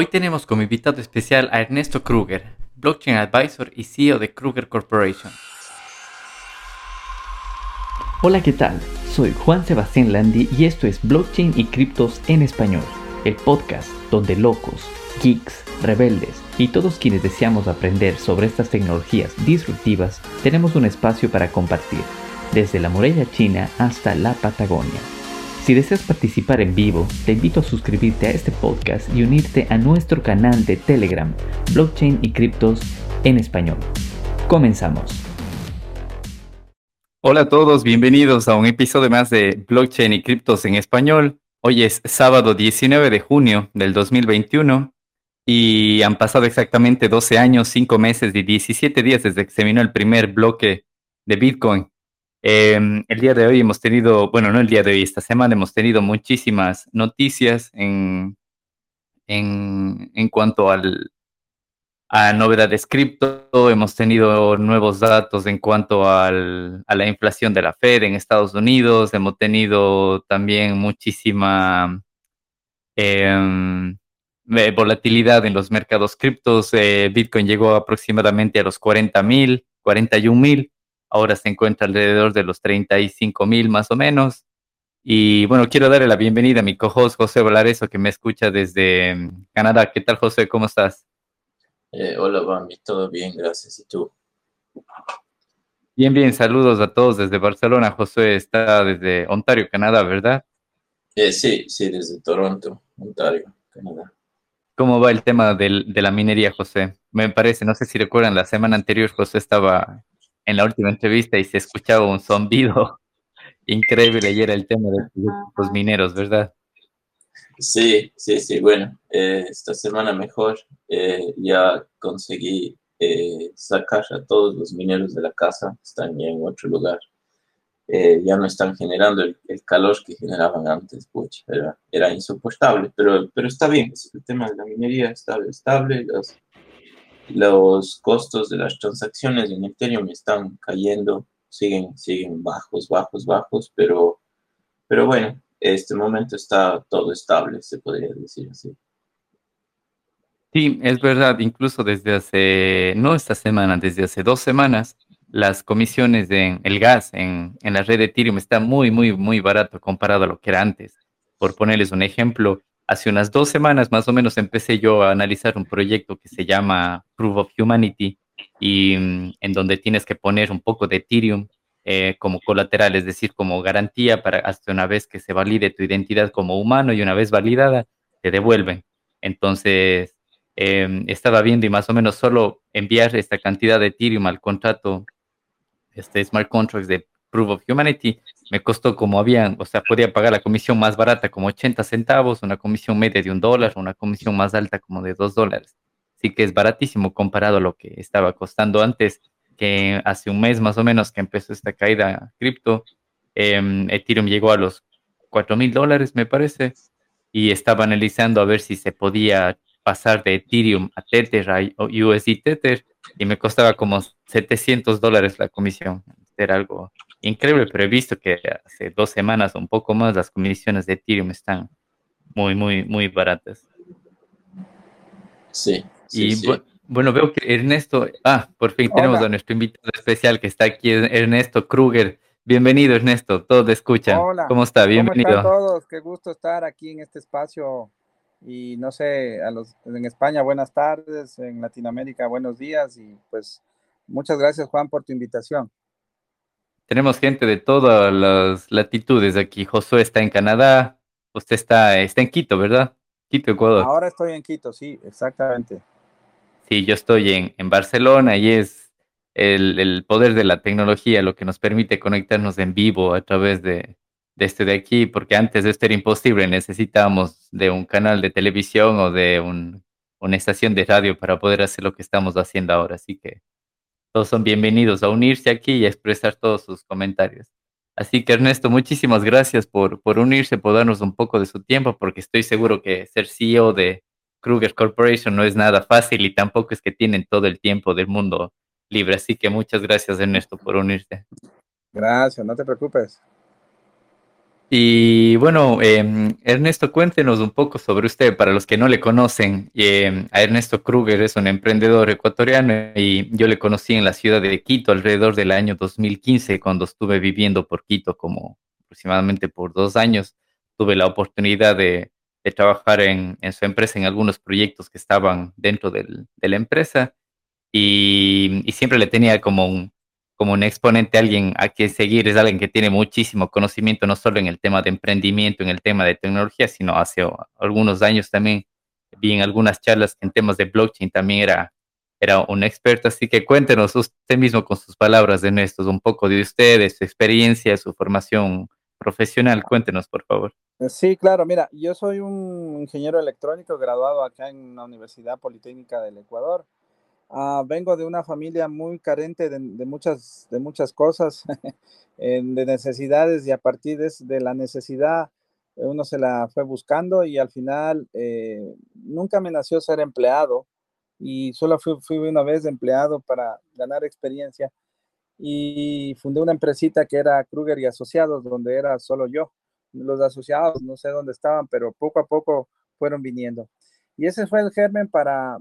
Hoy tenemos como invitado especial a Ernesto Kruger, Blockchain Advisor y CEO de Kruger Corporation. Hola, ¿qué tal? Soy Juan Sebastián Landi y esto es Blockchain y Criptos en Español, el podcast donde locos, geeks, rebeldes y todos quienes deseamos aprender sobre estas tecnologías disruptivas tenemos un espacio para compartir, desde la muralla china hasta la Patagonia. Si deseas participar en vivo, te invito a suscribirte a este podcast y unirte a nuestro canal de Telegram, Blockchain y Criptos en Español. Comenzamos. Hola a todos, bienvenidos a un episodio más de Blockchain y Criptos en Español. Hoy es sábado 19 de junio del 2021 y han pasado exactamente 12 años, 5 meses y 17 días desde que se vino el primer bloque de Bitcoin Em, el día de hoy hemos tenido, bueno, no el día de hoy, esta semana hemos tenido muchísimas noticias en, en, en cuanto al, a novedades cripto, hemos tenido nuevos datos en cuanto al, a la inflación de la Fed en Estados Unidos, hemos tenido también muchísima em, volatilidad en los mercados criptos. Eh, Bitcoin llegó aproximadamente a los 40 mil, 41 mil ahora se encuentra alrededor de los 35 mil más o menos. Y bueno, quiero darle la bienvenida a mi co-host José Valareso, que me escucha desde mm, Canadá. ¿Qué tal, José? ¿Cómo estás? Eh, hola, Bambi, todo bien, gracias. ¿Y tú? Bien, bien, saludos a todos desde Barcelona. José está desde Ontario, Canadá, ¿verdad? Eh, sí, sí, desde Toronto, Ontario, Canadá. ¿Cómo va el tema del, de la minería, José? Me parece, no sé si recuerdan, la semana anterior José estaba en la última entrevista y se escuchaba un zumbido increíble y era el tema de los mineros, ¿verdad? Sí, sí, sí, bueno, eh, esta semana mejor eh, ya conseguí eh, sacar a todos los mineros de la casa, están ya en otro lugar. ya no están generando el, calor que generaban antes, pucha, era, era insoportable, pero, pero está bien, el tema de la minería está estable, los, los costos de las transacciones en Ethereum están cayendo, siguen, bajos, bajos, bajos, pero, pero bueno, este momento está todo estable, se podría decir así. Sí, es verdad, incluso desde hace, no esta semana, desde hace dos semanas, las comisiones el gas en, en la red de Ethereum está muy, muy, muy barato comparado a lo que era antes. Por ponerles un ejemplo, hace unas dos semanas más o menos empecé yo a analizar un proyecto que se llama Proof of Humanity y mm, en donde tienes que poner un poco de Ethereum eh, como colateral, es decir, como garantía para hasta una vez que se valide tu identidad como humano y una vez validada, te devuelven. Entonces, em, estaba viendo y más o menos solo enviar esta cantidad de Ethereum al contrato, este smart contracts de Proof of Humanity, me costó como habían, o sea, podía pagar la comisión más barata como 80 centavos, una comisión media de un dólar, una comisión más alta como de dos dólares. Así que es baratísimo comparado a lo que estaba costando antes, que hace un mes más o menos que empezó esta caída cripto, em, Ethereum llegó a los 4 mil dólares, me parece, y estaba analizando a ver si se podía pasar de Ethereum a Tether, a USD Tether, y me costaba como 700 dólares la comisión. Era algo increíble, pero he visto que hace dos semanas o un poco más las comisiones de Ethereum están muy, muy, muy baratas. Sí. y bueno, veo que Ernesto, ah, por fin tenemos a nuestro invitado especial que está aquí, Ernesto Kruger. Bienvenido, Ernesto, todos te escuchan. Hola. ¿Cómo está? Bienvenido. ¿Cómo están todos? Qué gusto estar aquí en este espacio. Y no sé, a los en España, buenas tardes, en Latinoamérica, buenos días. Y pues muchas gracias, Juan, por tu invitación. Tenemos gente de todas las latitudes aquí. Josué está en Canadá, usted está, está en Quito, ¿verdad? Quito, Ecuador. Ahora estoy en Quito, sí, exactamente. Sí, yo estoy en, en Barcelona y es el, el, poder de la tecnología lo que nos permite conectarnos en vivo a través de, de este de aquí, porque antes de esto era imposible, necesitábamos de un canal de televisión o de un, una estación de radio para poder hacer lo que estamos haciendo ahora. Así que todos son bienvenidos a unirse aquí y a expresar todos sus comentarios. Así que Ernesto, muchísimas gracias por, por unirse, por darnos un poco de su tiempo, porque estoy seguro que ser CEO de Kruger Corporation no es nada fácil y tampoco es que tienen todo el tiempo del mundo libre. Así que muchas gracias Ernesto por unirse. Gracias, no te preocupes. Y bueno, em, Ernesto, cuéntenos un poco sobre usted, para los que no le conocen. Em, a Ernesto Kruger es un emprendedor ecuatoriano y yo le conocí en la ciudad de Quito alrededor del año 2015, cuando estuve viviendo por Quito como aproximadamente por dos años. Tuve la oportunidad de, trabajar en, su empresa, en algunos proyectos que estaban dentro de la empresa y siempre le tenía como un, como un exponente, alguien a quien seguir, es alguien que tiene muchísimo conocimiento, no solo en el tema de emprendimiento, en el tema de tecnología, sino hace algunos años también vi en algunas charlas en temas de blockchain también era, era un experto. Así que cuéntenos usted mismo con sus palabras, de estos un poco de usted, de su experiencia, su formación profesional. Cuéntenos, por favor. Sí, claro. Mira, yo soy un ingeniero electrónico graduado acá en la Universidad Politécnica del Ecuador. Ah, vengo de una familia muy carente de, muchas, de muchas cosas, de necesidades y a partir de, la necesidad uno se la fue buscando y al final eh, nunca me nació ser empleado y solo fui, fui, una vez empleado para ganar experiencia y fundé una empresita que era Kruger y Asociados, donde era solo yo. Los asociados no sé dónde estaban, pero poco a poco fueron viniendo. Y ese fue el germen para,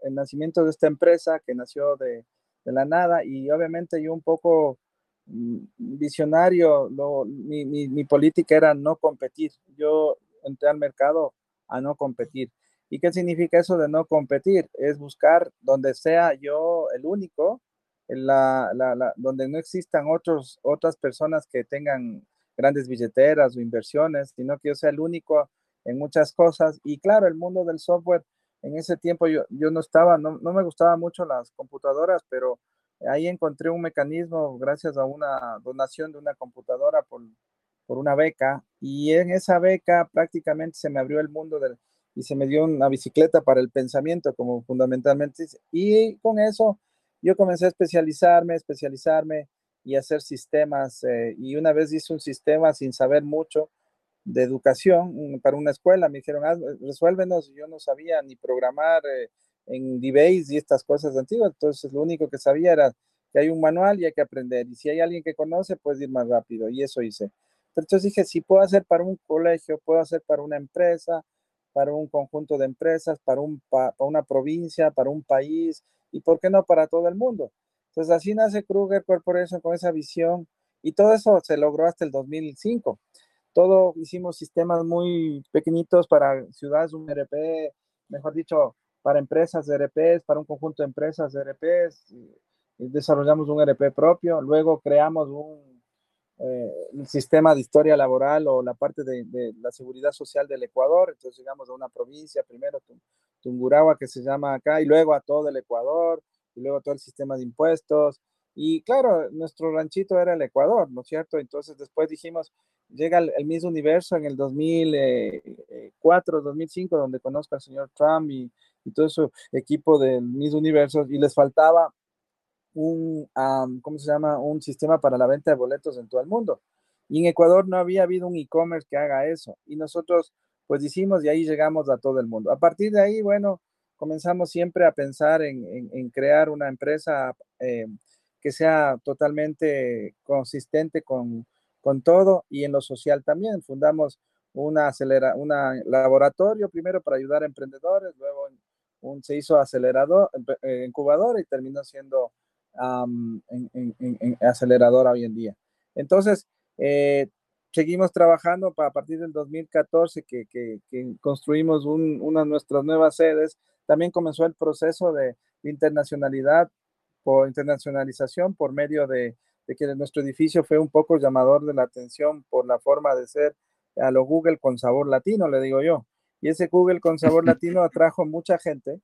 el nacimiento de esta empresa que nació de, la nada y obviamente yo un poco mm, visionario, mi, política era no competir. Yo entré al mercado a no competir. ¿Y qué significa eso de no competir? Es buscar donde sea yo el único, donde no existan otros, otras personas que tengan grandes billeteras o inversiones, sino que yo sea el único en muchas cosas. Y claro, el mundo del software, en ese tiempo yo, yo no estaba, no, no me gustaban mucho las computadoras, pero ahí encontré un mecanismo gracias a una donación de una computadora por, por una beca. Y en esa beca prácticamente se me abrió el mundo del, y se me dio una bicicleta para el pensamiento, como fundamentalmente. Y con eso yo comencé a especializarme, especializarme y hacer sistemas. Eh, y una vez hice un sistema sin saber mucho de educación para una escuela. Me dijeron, ah, resuélvenos. Yo no sabía ni programar eh, en DBase y estas cosas antiguas. Entonces, lo único que sabía era que hay un manual y hay que aprender. Y si hay alguien que conoce, puedes ir más rápido. Y eso hice. Entonces dije, si puedo hacer para un colegio, puedo hacer para una empresa, para un conjunto de empresas, para, un, para una provincia, para un país, y por qué no para todo el mundo. Entonces así nace Kruger Corporation con esa visión y todo eso se logró hasta el 2005 todo hicimos sistemas muy pequeñitos para ciudades, un RP, mejor dicho, para empresas de RPs, para un conjunto de empresas de RPs. Y desarrollamos un RP propio, luego creamos un, eh, sistema de historia laboral o la parte de, de, la seguridad social del Ecuador. Entonces llegamos a una provincia, primero Tungurahua, que se llama acá, y luego a todo el Ecuador, y luego todo el sistema de impuestos. Y claro, nuestro ranchito era el Ecuador, ¿no es cierto? Entonces después dijimos, llega el, mismo universo en el 2004, 2005, donde conozco al señor Trump y, todo su equipo del mismo universo y les faltaba un, ¿cómo se llama? Un sistema para la venta de boletos en todo el mundo. Y en Ecuador no había habido un e-commerce que haga eso. Y nosotros pues hicimos y ahí llegamos a todo el mundo. A partir de ahí, bueno, comenzamos siempre a pensar en, crear una empresa eh, que sea totalmente consistente con, con todo y en lo social también. Fundamos una, acelera, una laboratorio primero para ayudar a emprendedores, luego un, se hizo acelerador, eh, incubador y terminó siendo en, aceleradora hoy en día. Entonces, eh, seguimos trabajando para a partir del 2014 que, que, construimos una de nuestras nuevas sedes. También comenzó el proceso de internacionalidad por internacionalización por medio de de que nuestro edificio fue un poco llamador de la atención por la forma de ser a lo Google con sabor latino, le digo yo. Y ese Google con sabor latino atrajo mucha gente,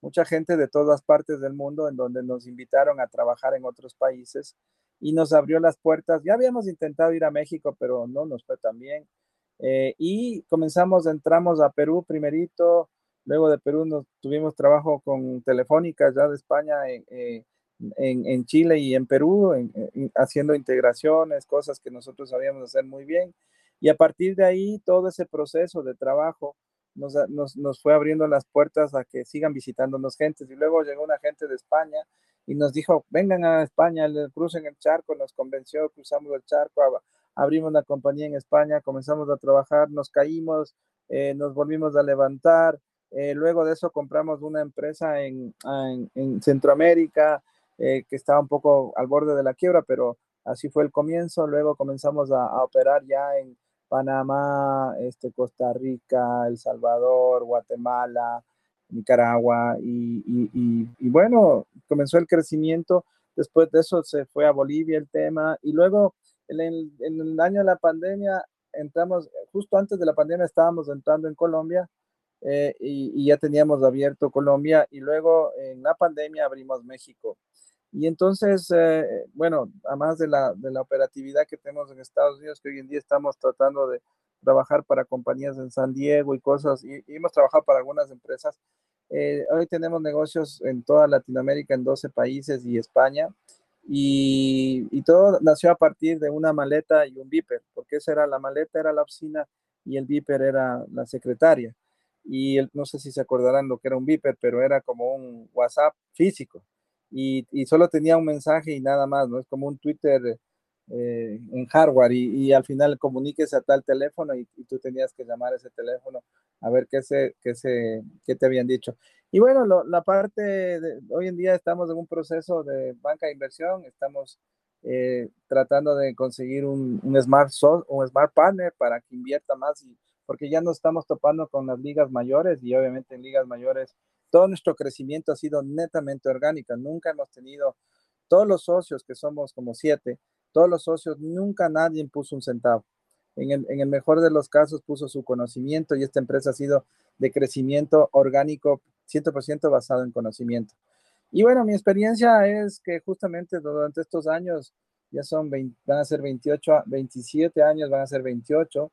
mucha gente de todas partes del mundo, en donde nos invitaron a trabajar en otros países y nos abrió las puertas. Ya habíamos intentado ir a México, pero no nos fue tan bien. Eh, y comenzamos, entramos a Perú primerito, luego de Perú nos tuvimos trabajo con Telefónica ya de España eh, en, Chile y en Perú, haciendo integraciones, cosas que nosotros sabíamos hacer muy bien. Y a partir de ahí, todo ese proceso de trabajo nos, nos, nos, fue abriendo las puertas a que sigan visitándonos gentes. Y luego llegó una gente de España y nos dijo, vengan a España, crucen el charco, nos convenció, cruzamos el charco abrimos una compañía en España, comenzamos a trabajar, nos caímos, eh, nos volvimos a levantar, eh, luego de eso compramos una empresa en, en, Centroamérica que estaba un poco al borde de la quiebra, pero así fue el comienzo, luego comenzamos a, operar ya en Panamá, este, Costa Rica, El Salvador, Guatemala, Nicaragua y, bueno, comenzó el crecimiento. Después de eso se fue a Bolivia el tema y luego en el, en el año de la pandemia entramos, justo antes de la pandemia estábamos entrando en Colombia eh, y, ya teníamos abierto Colombia y luego en la pandemia abrimos México. Y entonces, eh, bueno, además de la, de la operatividad que tenemos en Estados Unidos, que hoy en día estamos tratando de trabajar para compañías en San Diego y cosas, y, hemos trabajado para algunas empresas. Eh, hoy tenemos negocios en toda Latinoamérica, en 12 países y España, y, y, todo nació a partir de una maleta y un viper, porque esa era la maleta, era la oficina, y el viper era la secretaria. Y no sé si se acordarán lo que era un viper, pero era como un WhatsApp físico. Y, y, solo tenía un mensaje y nada más, ¿no? Es como un Twitter eh, en hardware y, al final comuníquese a tal teléfono y, tú tenías que llamar a ese teléfono a ver qué, se, qué, se, qué te habían dicho. Y bueno, la parte, de, hoy en día estamos en un proceso de banca de inversión, estamos eh, tratando de conseguir un, un, smart un smart partner para que invierta más, y, porque ya no estamos topando con las ligas mayores y obviamente en ligas mayores todo nuestro crecimiento ha sido netamente orgánico, nunca hemos tenido todos los socios, que somos como siete, todos los socios, nunca nadie puso un centavo. En el, mejor de los casos puso su conocimiento y esta empresa ha sido de crecimiento orgánico 100% basado en conocimiento. Y bueno, mi experiencia es que justamente durante estos años, ya son van a ser 28, 27 años, van a ser 28,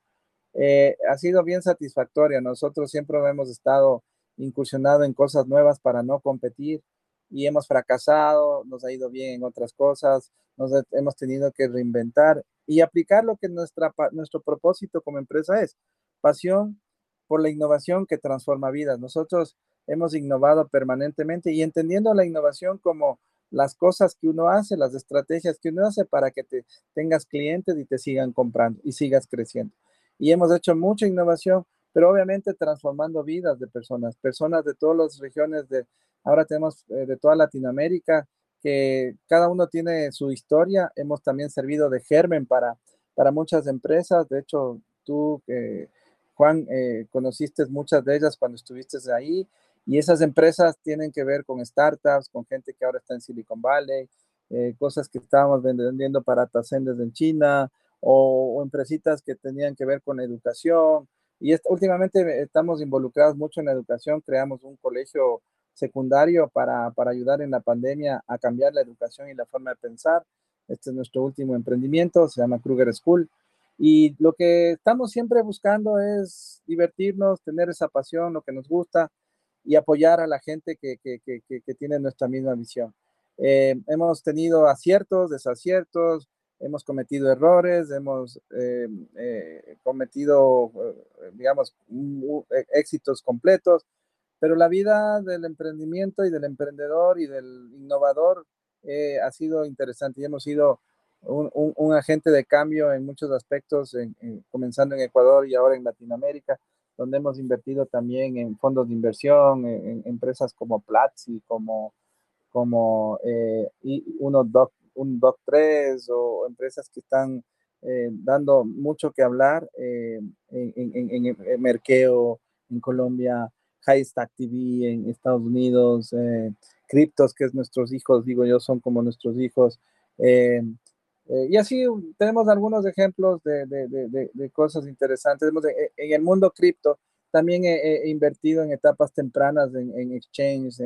eh, ha sido bien satisfactoria. Nosotros siempre hemos estado incursionado en cosas nuevas para no competir y hemos fracasado, nos ha ido bien en otras cosas, nos hemos tenido que reinventar y aplicar lo que nuestra, nuestro propósito como empresa es, pasión por la innovación que transforma vidas. Nosotros hemos innovado permanentemente y entendiendo la innovación como las cosas que uno hace, las estrategias que uno hace para que te tengas clientes y te sigan comprando y sigas creciendo. Y hemos hecho mucha innovación, pero obviamente transformando vidas de personas, personas de todas las regiones de, ahora tenemos eh, de toda Latinoamérica, que cada uno tiene su historia. Hemos también servido de germen para, para muchas empresas. De hecho, tú, eh, Juan, eh, conociste muchas de ellas cuando estuviste ahí. Y esas empresas tienen que ver con startups, con gente que ahora está en Silicon Valley, cosas que estábamos vendiendo para Tacendes en China o, o empresitas que tenían que ver con educación. Y últimamente estamos involucrados mucho en la educación. Creamos un colegio secundario para, para, ayudar en la pandemia a cambiar la educación y la forma de pensar. Este es nuestro último emprendimiento, se llama Kruger School. Y lo que estamos siempre buscando es divertirnos, tener esa pasión, lo que nos gusta y apoyar a la gente que, que, que, que tiene nuestra misma visión. Eh, hemos tenido aciertos, desaciertos, hemos cometido errores, hemos eh, eh, cometido, digamos, éxitos completos, pero la vida del emprendimiento y del emprendedor y del innovador eh, ha sido interesante y hemos sido un, agente de cambio en muchos aspectos, comenzando en Ecuador y ahora en Latinoamérica, donde hemos invertido también en fondos de inversión, en, empresas como Platzi, como, como eh, uno doc, un Doc3 o empresas que están eh, dando mucho que hablar en, en, en Merkeo, en Colombia, High Stack TV en Estados Unidos, eh, Cryptos, que es nuestros hijos, digo yo, son como nuestros hijos. Eh, eh, y así tenemos algunos ejemplos de, de, de, de cosas interesantes. En el mundo cripto también he, invertido en etapas tempranas en, en exchange,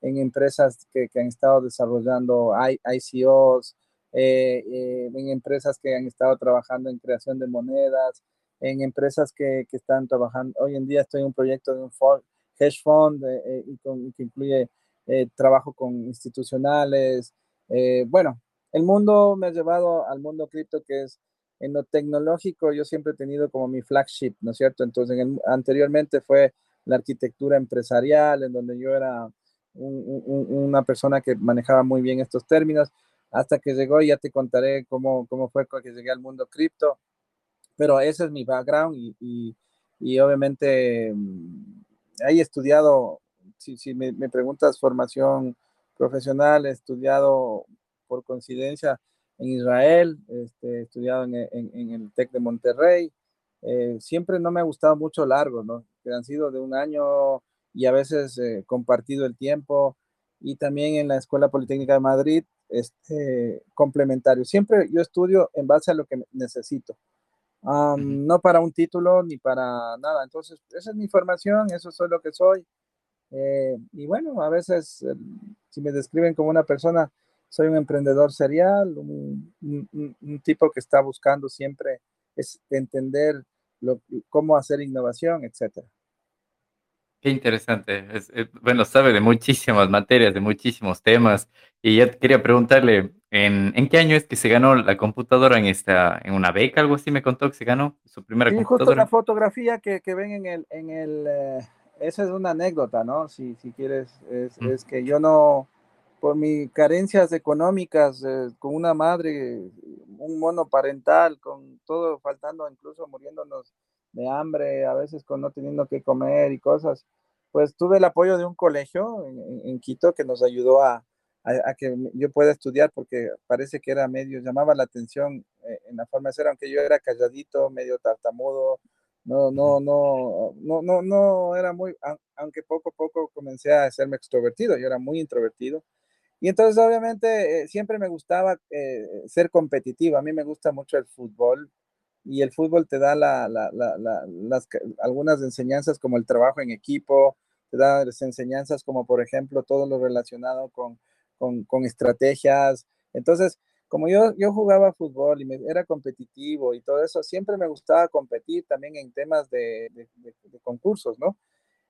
en, en, empresas que, que, han estado desarrollando ICOs, en empresas que han estado trabajando en creación de monedas, en empresas que, que, están trabajando. Hoy en día estoy en un proyecto de un hedge fund eh, eh, y que incluye eh, trabajo con institucionales. bueno, el mundo me ha llevado al mundo cripto que es en lo tecnológico, yo siempre he tenido como mi flagship, ¿no es cierto? Entonces, anteriormente fue la arquitectura empresarial, en donde yo era una persona que manejaba muy bien estos términos, hasta que llegó, ya te contaré cómo, cómo fue que llegué al mundo cripto, pero ese es mi background y, y, obviamente mm, he estudiado, si, si me, me, preguntas formación profesional, he estudiado por coincidencia en Israel, este, he estudiado en, en, en el TEC de Monterrey, eh, siempre no me ha gustado mucho largo, ¿no? Que han sido de un año y a veces eh, compartido el tiempo y también en la Escuela Politécnica de Madrid, este, complementario. Siempre yo estudio en base a lo que necesito, no para un título ni para nada. Entonces, esa es mi formación, eso soy lo que soy. Eh, y bueno, a veces, si me describen como una persona, soy un emprendedor serial, un, un tipo que está buscando siempre es entender lo, cómo hacer innovación, etcétera. Qué interesante. bueno, sabe de muchísimas materias, de muchísimos temas. Y ya quería preguntarle, ¿en, ¿en, qué año es que se ganó la computadora en esta, en una beca, algo así me contó que se ganó su primera sí, computadora? Justo la fotografía que, que, ven en el, en el eh, esa es una anécdota, ¿no? Si, si quieres, es, mm. es que yo no, por mis carencias económicas, eh, con una madre, un mono parental, con todo faltando, incluso muriéndonos de hambre, a veces con no teniendo que comer y cosas, pues tuve el apoyo de un colegio en, Quito que nos ayudó a, a, que yo pueda estudiar porque parece que era medio, llamaba la atención eh, en la forma de ser, aunque yo era calladito, medio tartamudo, no, no, no, no, no, no era muy, aunque poco a poco comencé a hacerme extrovertido, yo era muy introvertido. Y entonces, obviamente, eh, siempre me gustaba eh, ser competitivo. A mí me gusta mucho el fútbol y el fútbol te da la, la, la, las, algunas enseñanzas como el trabajo en equipo, te da las enseñanzas como, por ejemplo, todo lo relacionado con, con, estrategias. Entonces, como yo, yo jugaba fútbol y era competitivo y todo eso, siempre me gustaba competir también en temas de, concursos, ¿no?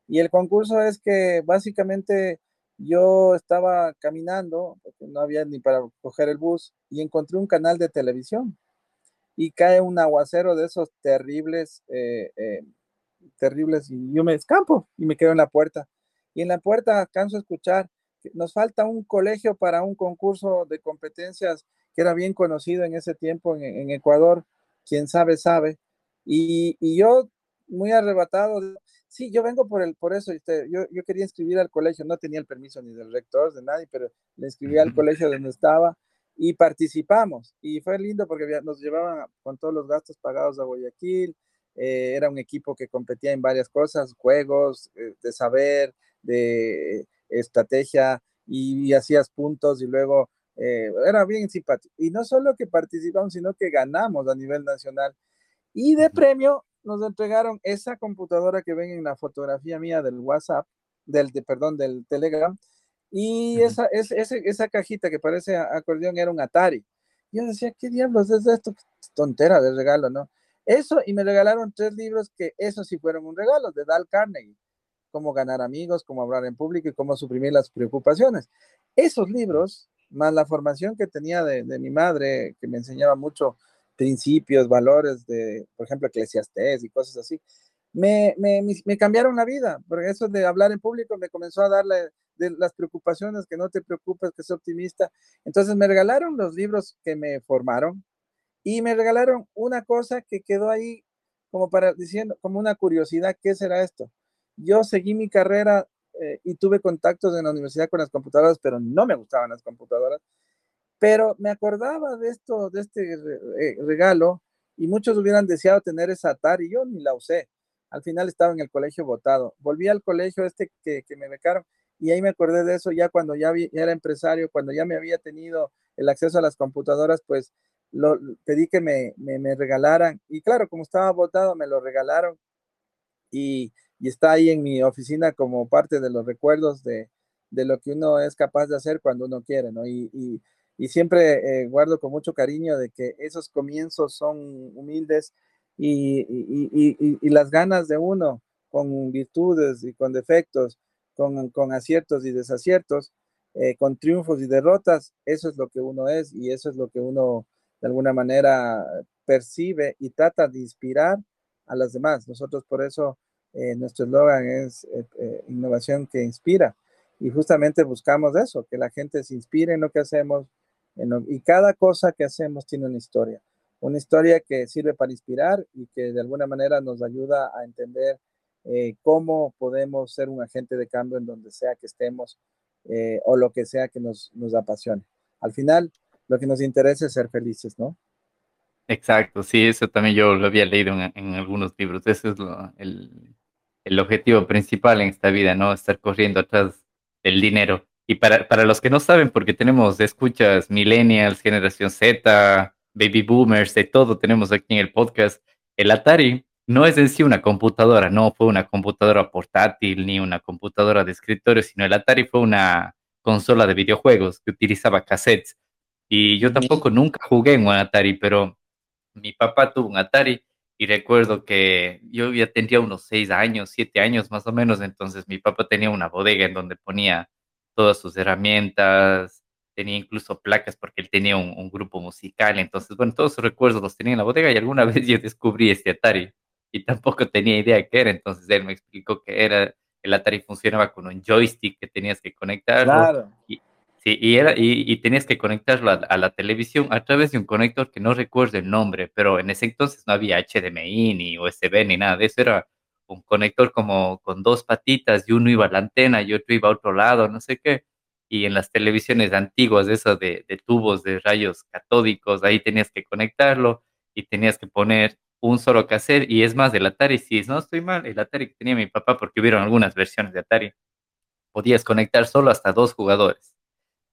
Y el concurso es que básicamente yo estaba caminando, no había ni para coger el bus, y encontré un canal de televisión. Y cae un aguacero de esos terribles, eh, eh, terribles, y yo me escampo y me quedo en la puerta. Y en la puerta alcanzo a escuchar que nos falta un colegio para un concurso de competencias que era bien conocido en ese tiempo en, Ecuador. Quien sabe, sabe. Y, y yo, muy arrebatado, Sí, yo vengo por, el, por eso. Este, yo, yo quería inscribir al colegio, no tenía el permiso ni del rector, de nadie, pero le inscribí al colegio donde estaba y participamos. Y fue lindo porque nos llevaban con todos los gastos pagados a Guayaquil. Eh, era un equipo que competía en varias cosas, juegos, eh, de saber, de estrategia, y, hacías puntos y luego eh, era bien simpático. Y no solo que participamos, sino que ganamos a nivel nacional. Y de premio nos entregaron esa computadora que ven en la fotografía mía del WhatsApp, del, de, perdón, del Telegram, y esa, es, esa cajita que parece acordeón era un Atari. Yo decía, ¿qué diablos es esto? Tontera de regalo, ¿no? Eso, y me regalaron tres libros que esos sí fueron un regalo, de Dal Carnegie, cómo ganar amigos, cómo hablar en público y cómo suprimir las preocupaciones. Esos libros, más la formación que tenía de, de mi madre, que me enseñaba mucho principios, valores de, por ejemplo, eclesiastés y cosas así, me, me, me, cambiaron la vida, porque eso de hablar en público me comenzó a darle de las preocupaciones, que no te preocupes, que soy optimista. Entonces me regalaron los libros que me formaron y me regalaron una cosa que quedó ahí como para diciendo, como una curiosidad, ¿qué será esto? Yo seguí mi carrera eh, y tuve contactos en la universidad con las computadoras, pero no me gustaban las computadoras. Pero me acordaba de esto, de este eh, regalo, y muchos hubieran deseado tener esa Atari, yo ni la usé. Al final estaba en el colegio votado. Volví al colegio este que, que me becaron y ahí me acordé de eso ya cuando ya, era empresario, cuando ya me había tenido el acceso a las computadoras, pues lo, pedí que me, me, regalaran. Y claro, como estaba votado, me lo regalaron y, y, está ahí en mi oficina como parte de los recuerdos de, de, lo que uno es capaz de hacer cuando uno quiere, ¿no? Y, y y siempre eh, guardo con mucho cariño de que esos comienzos son humildes y, las ganas de uno con virtudes y con defectos, con, aciertos y desaciertos, eh, con triunfos y derrotas, eso es lo que uno es y eso es lo que uno de alguna manera percibe y trata de inspirar a las demás. Nosotros por eso eh, nuestro eslogan es innovación que inspira y justamente buscamos eso, que la gente se inspire en lo que hacemos, y cada cosa que hacemos tiene una historia, una historia que sirve para inspirar y que de alguna manera nos ayuda a entender eh, cómo podemos ser un agente de cambio en donde sea que estemos eh, o lo que sea que nos, nos apasione. Al final, lo que nos interesa es ser felices, ¿no? Exacto, sí, eso también yo lo había leído en, algunos libros. Ese es el, el, objetivo principal en esta vida, ¿no? Estar corriendo atrás del dinero. Y para, para los que no saben, porque tenemos escuchas millennials, generación Z, baby boomers, de todo tenemos aquí en el podcast, el Atari no es en sí una computadora, no fue una computadora portátil ni una computadora de escritorio, sino el Atari fue una consola de videojuegos que utilizaba cassettes. Y yo tampoco nunca jugué en un Atari, pero mi papá tuvo un Atari y recuerdo que yo ya tendría unos seis años, siete años más o menos, entonces mi papá tenía una bodega en donde ponía todas sus herramientas, tenía incluso placas porque él tenía un, grupo musical, entonces, bueno, todos sus recuerdos los tenía en la bodega y alguna vez yo descubrí este Atari y tampoco tenía idea qué era, entonces él me explicó que era, el Atari funcionaba con un joystick que tenías que conectarlo. Claro. Y, y, era, y, tenías que conectarlo a, la televisión a través de un conector que no recuerdo el nombre, pero en ese entonces no había HDMI ni USB ni nada de eso, era un conector como con dos patitas y uno iba a la antena y otro iba a otro lado, no sé qué. Y en las televisiones antiguas, eso de, de tubos de rayos catódicos, ahí tenías que conectarlo y tenías que poner un solo cassette. Y es más, el Atari, si no estoy mal, el Atari que tenía mi papá, porque hubieron algunas versiones de Atari, podías conectar solo hasta dos jugadores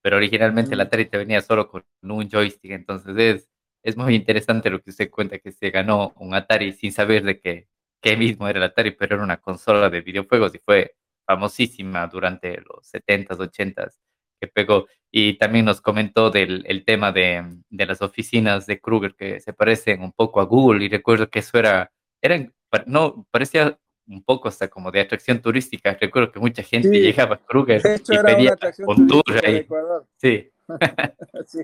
pero originalmente la Atari te venía solo con un joystick, entonces es, es muy interesante lo que usted cuenta, que se ganó un Atari sin saber de qué, qué mismo era el Atari, pero era una consola de videojuegos y fue famosísima durante los 70s, 80s que pegó. Y también nos comentó del el tema de, de, las oficinas de Kruger que se parecen un poco a Google y recuerdo que eso era, eran, no, parecía un poco hasta como de atracción turística. Recuerdo que mucha gente llegaba a Kruger y pedía un tour ahí. Sí. sí.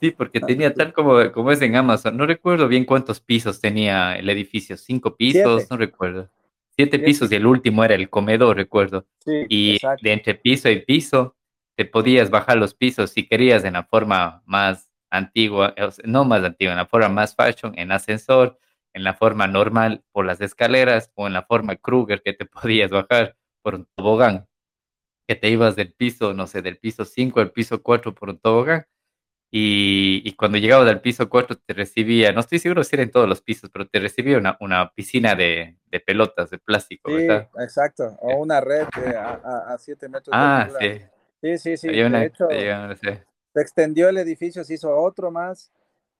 sí. porque tenía tal como, como es en Amazon. No recuerdo bien cuántos pisos tenía el edificio. Cinco pisos, no recuerdo. Siete, pisos y el último era el comedor, recuerdo. y de entre piso y piso te podías bajar los pisos si querías en la forma más antigua, no más antigua, en la forma más fashion, en ascensor en la forma normal por las escaleras o en la forma Kruger que te podías bajar por un tobogán, que te ibas del piso, no sé, del piso 5 al piso 4 por un tobogán. Y, cuando llegabas al piso 4 te recibía, no estoy seguro si era en todos los pisos, pero te recibía una, una piscina de, de, pelotas de plástico, sí, Exacto, o una red a 7 metros ah, sí. Sí, sí, sí. de hecho, se extendió el edificio, se hizo otro más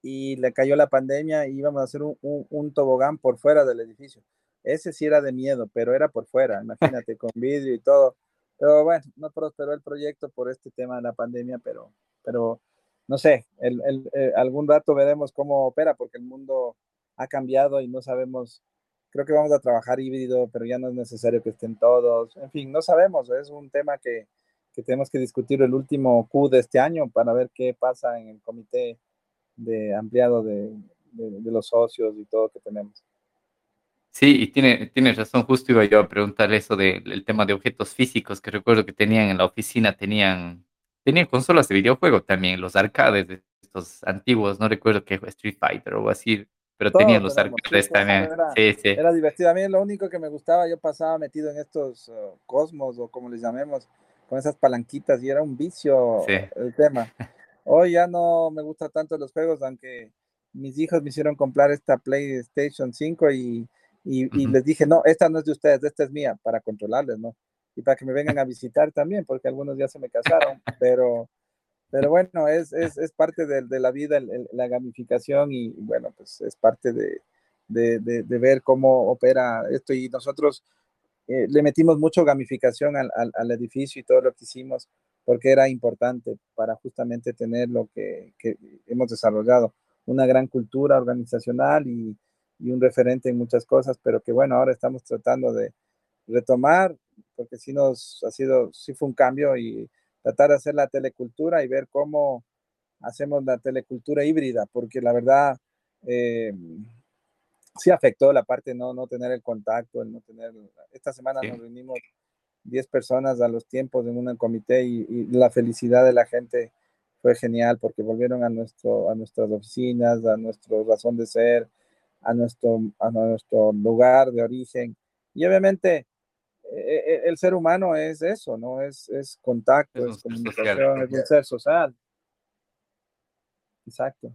y le cayó la pandemia y íbamos a hacer un, un, tobogán por fuera del edificio. Ese sí era de miedo, pero era por fuera, imagínate, con vídeo y todo. Pero bueno, no prosperó el proyecto por este tema de la pandemia, pero, pero no sé, el, el, eh, algún rato veremos cómo opera, porque el mundo ha cambiado y no sabemos, creo que vamos a trabajar híbrido, pero ya no es necesario que estén todos. En fin, no sabemos, es un tema que, que tenemos que discutir el último Q de este año para ver qué pasa en el comité de ampliado de, de, los socios y todo que tenemos. Sí, y tiene, tienes razón, justo iba yo a preguntar eso del tema de objetos físicos que recuerdo que tenían en la oficina, tenían, tenían consolas de videojuego también, los arcades de estos antiguos, no recuerdo qué Street Fighter o así, pero tenían los arcades también. Era, sí, sí. era divertido, a mí lo único que me gustaba, yo pasaba metido en estos uh, cosmos o como les llamemos, con esas palanquitas y era un vicio el tema. Hoy ya no me gusta tanto los juegos, aunque mis hijos me hicieron comprar esta PlayStation 5 y, y, les dije, no, esta no es de ustedes, esta es mía, para controlarles, ¿no? Y para que me vengan a visitar también, porque algunos ya se me casaron, pero, pero bueno, es, es, es parte de, de, la vida, la gamificación y bueno, pues es parte de, de, de, ver cómo opera esto y nosotros eh, le metimos mucho gamificación al, al, al, edificio y todo lo que hicimos porque era importante para justamente tener lo que, hemos desarrollado, una gran cultura organizacional y, un referente en muchas cosas, pero que bueno, ahora estamos tratando de retomar, porque sí nos ha sido, sí fue un cambio y tratar de hacer la telecultura y ver cómo hacemos la telecultura híbrida, porque la verdad eh, sí afectó la parte no, no tener el contacto, el no tener, esta semana nos reunimos 10 personas a los tiempos en un comité y, la felicidad de la gente fue genial porque volvieron a, nuestro, a nuestras oficinas, a nuestra razón de ser, a nuestro, a nuestro lugar de origen. Y obviamente e, e, el ser humano es eso, ¿no? Es, es contacto, es, comunicación, es un ser social. Exacto.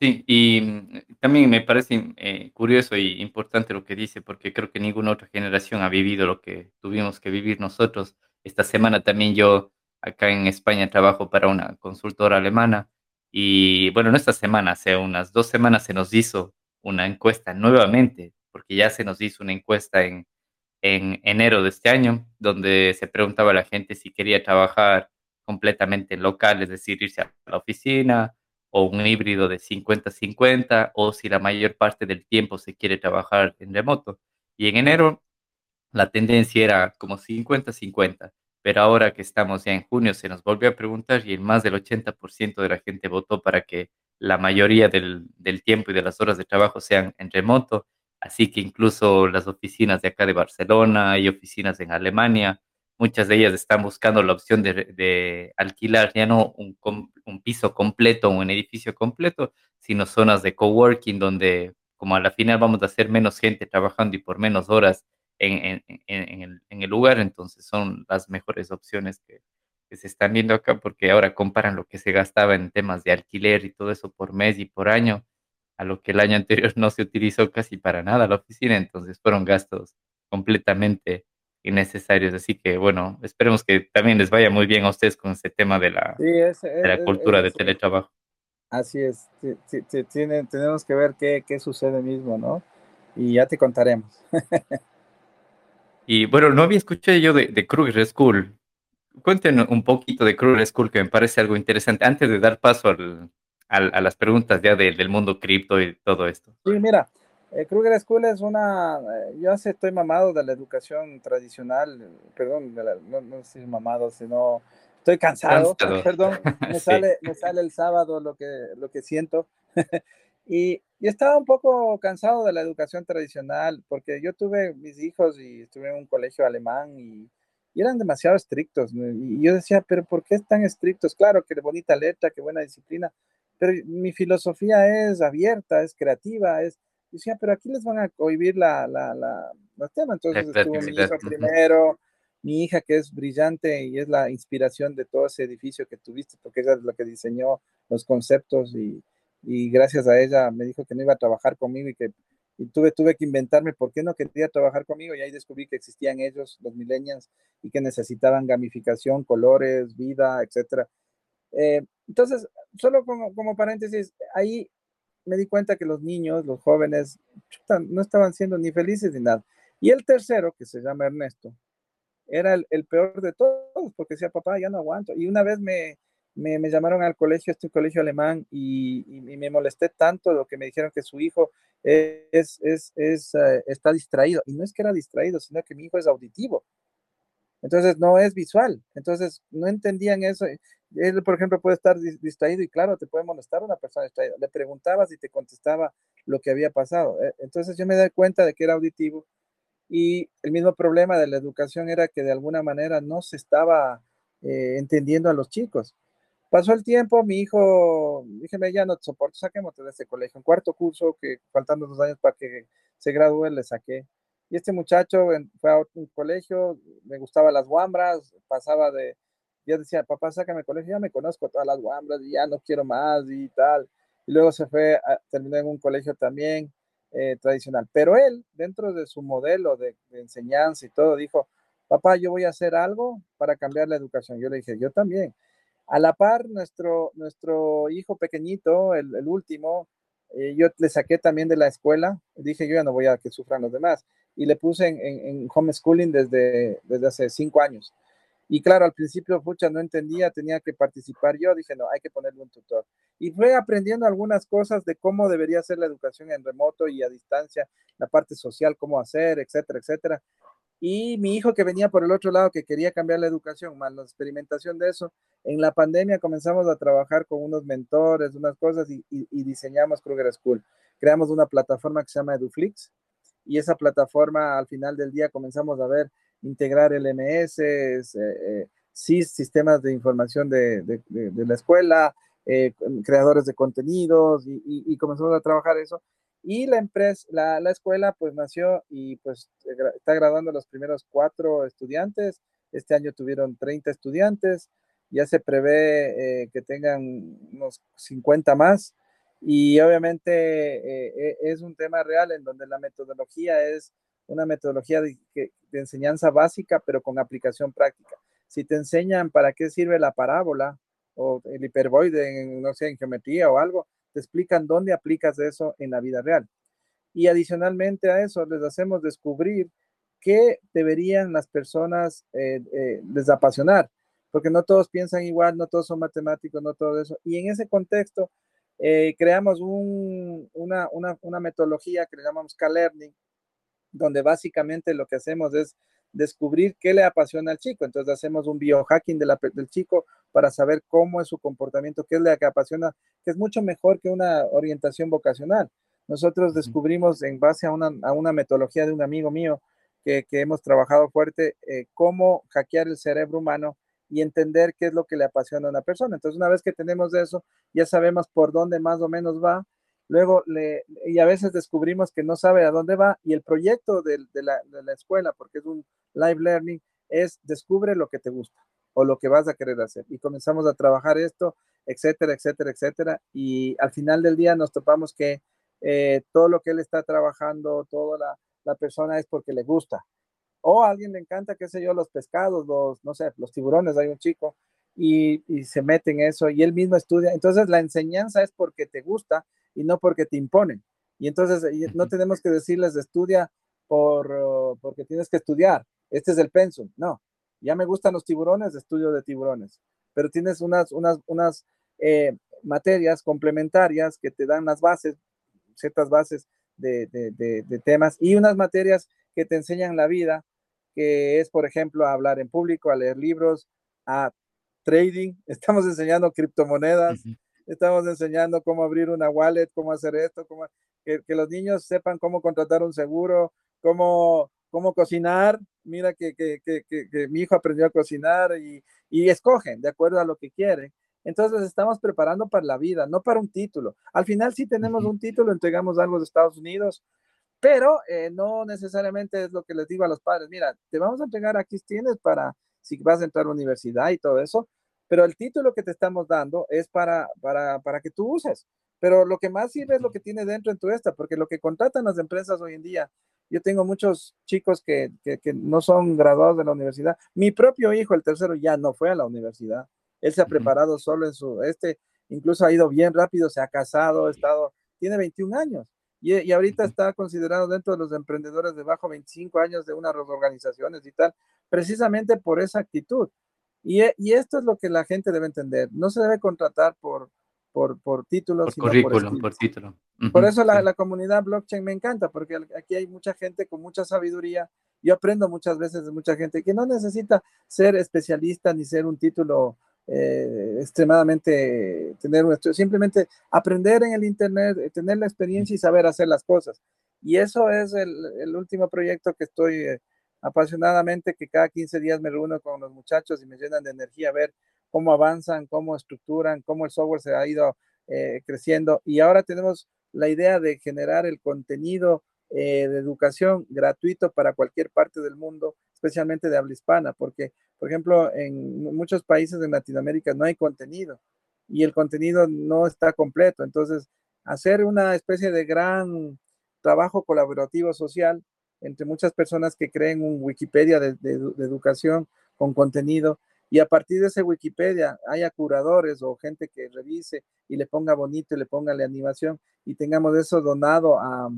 Sí, y mm, también me parece eh, curioso y importante lo que dice, porque creo que ninguna otra generación ha vivido lo que tuvimos que vivir nosotros. Esta semana también yo acá en España trabajo para una consultora alemana y bueno, no esta semana, hace unas dos semanas se nos hizo una encuesta nuevamente, porque ya se nos hizo una encuesta en, en enero de este año, donde se preguntaba a la gente si quería trabajar completamente en local, es decir, irse a la oficina o un híbrido de 50-50 o si la mayor parte del tiempo se quiere trabajar en remoto. Y en enero la tendencia era como 50-50, pero ahora que estamos ya en junio se nos volvió a preguntar y el más del 80% de la gente votó para que la mayoría del, del tiempo y de las horas de trabajo sean en remoto, así que incluso las oficinas de acá de Barcelona y oficinas en Alemania muchas de ellas están buscando la opción de, alquilar ya no un, piso completo o un edificio completo, sino zonas de coworking donde como a la final vamos a hacer menos gente trabajando y por menos horas en, el, lugar, entonces son las mejores opciones que, se están viendo acá porque ahora comparan lo que se gastaba en temas de alquiler y todo eso por mes y por año a lo que el año anterior no se utilizó casi para nada la oficina, entonces fueron gastos completamente innecesarios. Así que bueno, esperemos que también les vaya muy bien a ustedes con ese tema de la, la cultura de teletrabajo. Así es, tenemos que ver qué, qué sucede mismo, ¿no? Y ya te contaremos. y bueno, no había escuchado yo de, de Kruger School. Cuéntenos un poquito de Kruger School, que me parece algo interesante, antes de dar paso al, a las preguntas ya del mundo cripto y todo esto. Sí, mira, eh, Kruger School es una, eh, yo hace estoy mamado de la educación tradicional, perdón, no, no estoy mamado, sino estoy cansado, perdón, me, sale, me sale el sábado lo que, lo que siento. y, y, estaba un poco cansado de la educación tradicional, porque yo tuve mis hijos y estuve en un colegio alemán y, y eran demasiado estrictos. Y yo decía, pero ¿por qué tan estrictos? Claro, que bonita letra, qué buena disciplina, pero mi filosofía es abierta, es creativa, es decía, pero aquí les van a cohibir la, la, la, los temas. Entonces estuvo mi hijo primero, mi hija que es brillante y es la inspiración de todo ese edificio que tuviste, porque ella es la que diseñó los conceptos y, y gracias a ella me dijo que no iba a trabajar conmigo y que y tuve, tuve que inventarme por qué no quería trabajar conmigo y ahí descubrí que existían ellos, los millennials, y que necesitaban gamificación, colores, vida, etc. Eh, entonces, solo como, como paréntesis, ahí me di cuenta que los niños, los jóvenes, no estaban siendo ni felices ni nada. Y el tercero, que se llama Ernesto, era el, peor de todos, porque decía, papá, ya no aguanto. Y una vez me, me, llamaron al colegio, este colegio alemán, y, me molesté tanto lo que me dijeron que su hijo es, es, es eh, está distraído. Y no es que era distraído, sino que mi hijo es auditivo. Entonces no es visual. Entonces no entendían eso. Él, por ejemplo, puede estar distraído y claro, te puede molestar una persona distraída. Le preguntabas y te contestaba lo que había pasado. Eh, entonces yo me di cuenta de que era auditivo y el mismo problema de la educación era que de alguna manera no se estaba eh, entendiendo a los chicos. Pasó el tiempo, mi hijo, dígame, ya no te soporto, saquemos de este colegio. En cuarto curso, que faltando dos años para que se gradúe, le saqué. Y este muchacho fue a un colegio, me gustaba las guambras, pasaba de, yo decía, papá, sácame colegio, ya me conozco todas las guambras ya no quiero más y tal. Y luego se fue, a, terminó en un colegio también eh, tradicional. Pero él, dentro de su modelo de, enseñanza y todo, dijo, papá, yo voy a hacer algo para cambiar la educación. Yo le dije, yo también. A la par, nuestro, nuestro hijo pequeñito, el, el último, eh, yo le saqué también de la escuela. Dije, yo ya no voy a que sufran los demás. Y le puse en, en, en homeschooling desde, desde hace cinco años. Y claro, al principio, pucha, no entendía, tenía que participar yo, dije, no, hay que ponerle un tutor. Y fue aprendiendo algunas cosas de cómo debería ser la educación en remoto y a distancia, la parte social, cómo hacer, etcétera, etcétera. Y mi hijo que venía por el otro lado, que quería cambiar la educación, más la experimentación de eso, en la pandemia comenzamos a trabajar con unos mentores, unas cosas y, y diseñamos Kruger School. Creamos una plataforma que se llama EduFlix y esa plataforma al final del día comenzamos a ver integrar el MS, eh, sí sistemas de información de, la escuela, eh, creadores de contenidos y, comenzamos a trabajar eso. Y la empresa, la, la, escuela pues nació y pues está graduando los primeros cuatro estudiantes. Este año tuvieron 30 estudiantes. Ya se prevé eh, que tengan unos 50 más. Y obviamente eh, es un tema real en donde la metodología es una metodología de, enseñanza básica, pero con aplicación práctica si te enseñan para qué sirve la parábola o el hiperboide, en, no sé, en geometría o algo, te explican dónde aplicas eso en la vida real. Y adicionalmente a eso, les hacemos descubrir qué deberían las personas eh, eh, les apasionar, porque no todos piensan igual, no todos son matemáticos, no todo eso. Y en ese contexto, eh, creamos una, metodología que le llamamos K-Learning, donde básicamente lo que hacemos es descubrir qué le apasiona al chico. Entonces hacemos un biohacking de la, del chico para saber cómo es su comportamiento, qué es lo que apasiona, que es mucho mejor que una orientación vocacional. Nosotros descubrimos en base a una, a una metodología de un amigo mío que, que hemos trabajado fuerte, eh, cómo hackear el cerebro humano y entender qué es lo que le apasiona a una persona. Entonces, una vez que tenemos eso, ya sabemos por dónde más o menos va Luego, le, y a veces descubrimos que no sabe a dónde va y el proyecto de, la, escuela, porque es un live learning, es descubre lo que te gusta o lo que vas a querer hacer. Y comenzamos a trabajar esto, etcétera, etcétera, etcétera. Y al final del día nos topamos que eh, todo lo que él está trabajando, toda la, la, persona es porque le gusta. O a alguien le encanta, qué sé yo, los pescados, los, no sé, los tiburones, hay un chico y, y se mete en eso y él mismo estudia. Entonces la enseñanza es porque te gusta y no porque te imponen. Y entonces no tenemos que decirles estudia por, oh, porque tienes que estudiar. Este es el pensum. No, ya me gustan los tiburones, estudio de tiburones. Pero tienes unas, unas, unas eh, materias complementarias que te dan las bases, ciertas bases de, de, temas y unas materias que te enseñan la vida, que es, por ejemplo, a hablar en público, a leer libros, a trading. Estamos enseñando criptomonedas estamos enseñando cómo abrir una wallet, cómo hacer esto, cómo, que, los niños sepan cómo contratar un seguro, cómo, cómo cocinar. Mira que, que, que mi hijo aprendió a cocinar y, y, escogen de acuerdo a lo que quieren. Entonces estamos preparando para la vida, no para un título. Al final sí tenemos un título, entregamos algo de Estados Unidos, pero eh, no necesariamente es lo que les digo a los padres. Mira, te vamos a entregar aquí tienes para si vas a entrar a la universidad y todo eso, pero el título que te estamos dando es para, para, para que tú uses. Pero lo que más sirve es lo que tiene dentro en tu esta, porque lo que contratan las empresas hoy en día, yo tengo muchos chicos que, que, que, no son graduados de la universidad. Mi propio hijo, el tercero, ya no fue a la universidad. Él se ha preparado solo en su, este, incluso ha ido bien rápido, se ha casado, ha estado, tiene 21 años. Y, y, ahorita está considerado dentro de los emprendedores de bajo 25 años de unas organizaciones y tal, precisamente por esa actitud. E, y, esto es lo que la gente debe entender. No se debe contratar por, por, por títulos. Por currículum, por, título. Por eso la, la, comunidad blockchain me encanta, porque aquí hay mucha gente con mucha sabiduría. Yo aprendo muchas veces de mucha gente que no necesita ser especialista ni ser un título eh, extremadamente, tener un estudio, simplemente aprender en el Internet, eh, tener la experiencia y saber hacer las cosas. Y eso es el, el último proyecto que estoy eh, apasionadamente que cada 15 días me reúno con los muchachos y me llenan de energía a ver cómo avanzan, cómo estructuran, cómo el software se ha ido eh, creciendo. Y ahora tenemos la idea de generar el contenido eh, de educación gratuito para cualquier parte del mundo, especialmente de habla hispana, porque, por ejemplo, en muchos países de Latinoamérica no hay contenido y el contenido no está completo. Entonces, hacer una especie de gran trabajo colaborativo social entre muchas personas que creen un Wikipedia de, educación con contenido y a partir de ese Wikipedia haya curadores o gente que revise y le ponga bonito y le ponga la animación y tengamos eso donado a,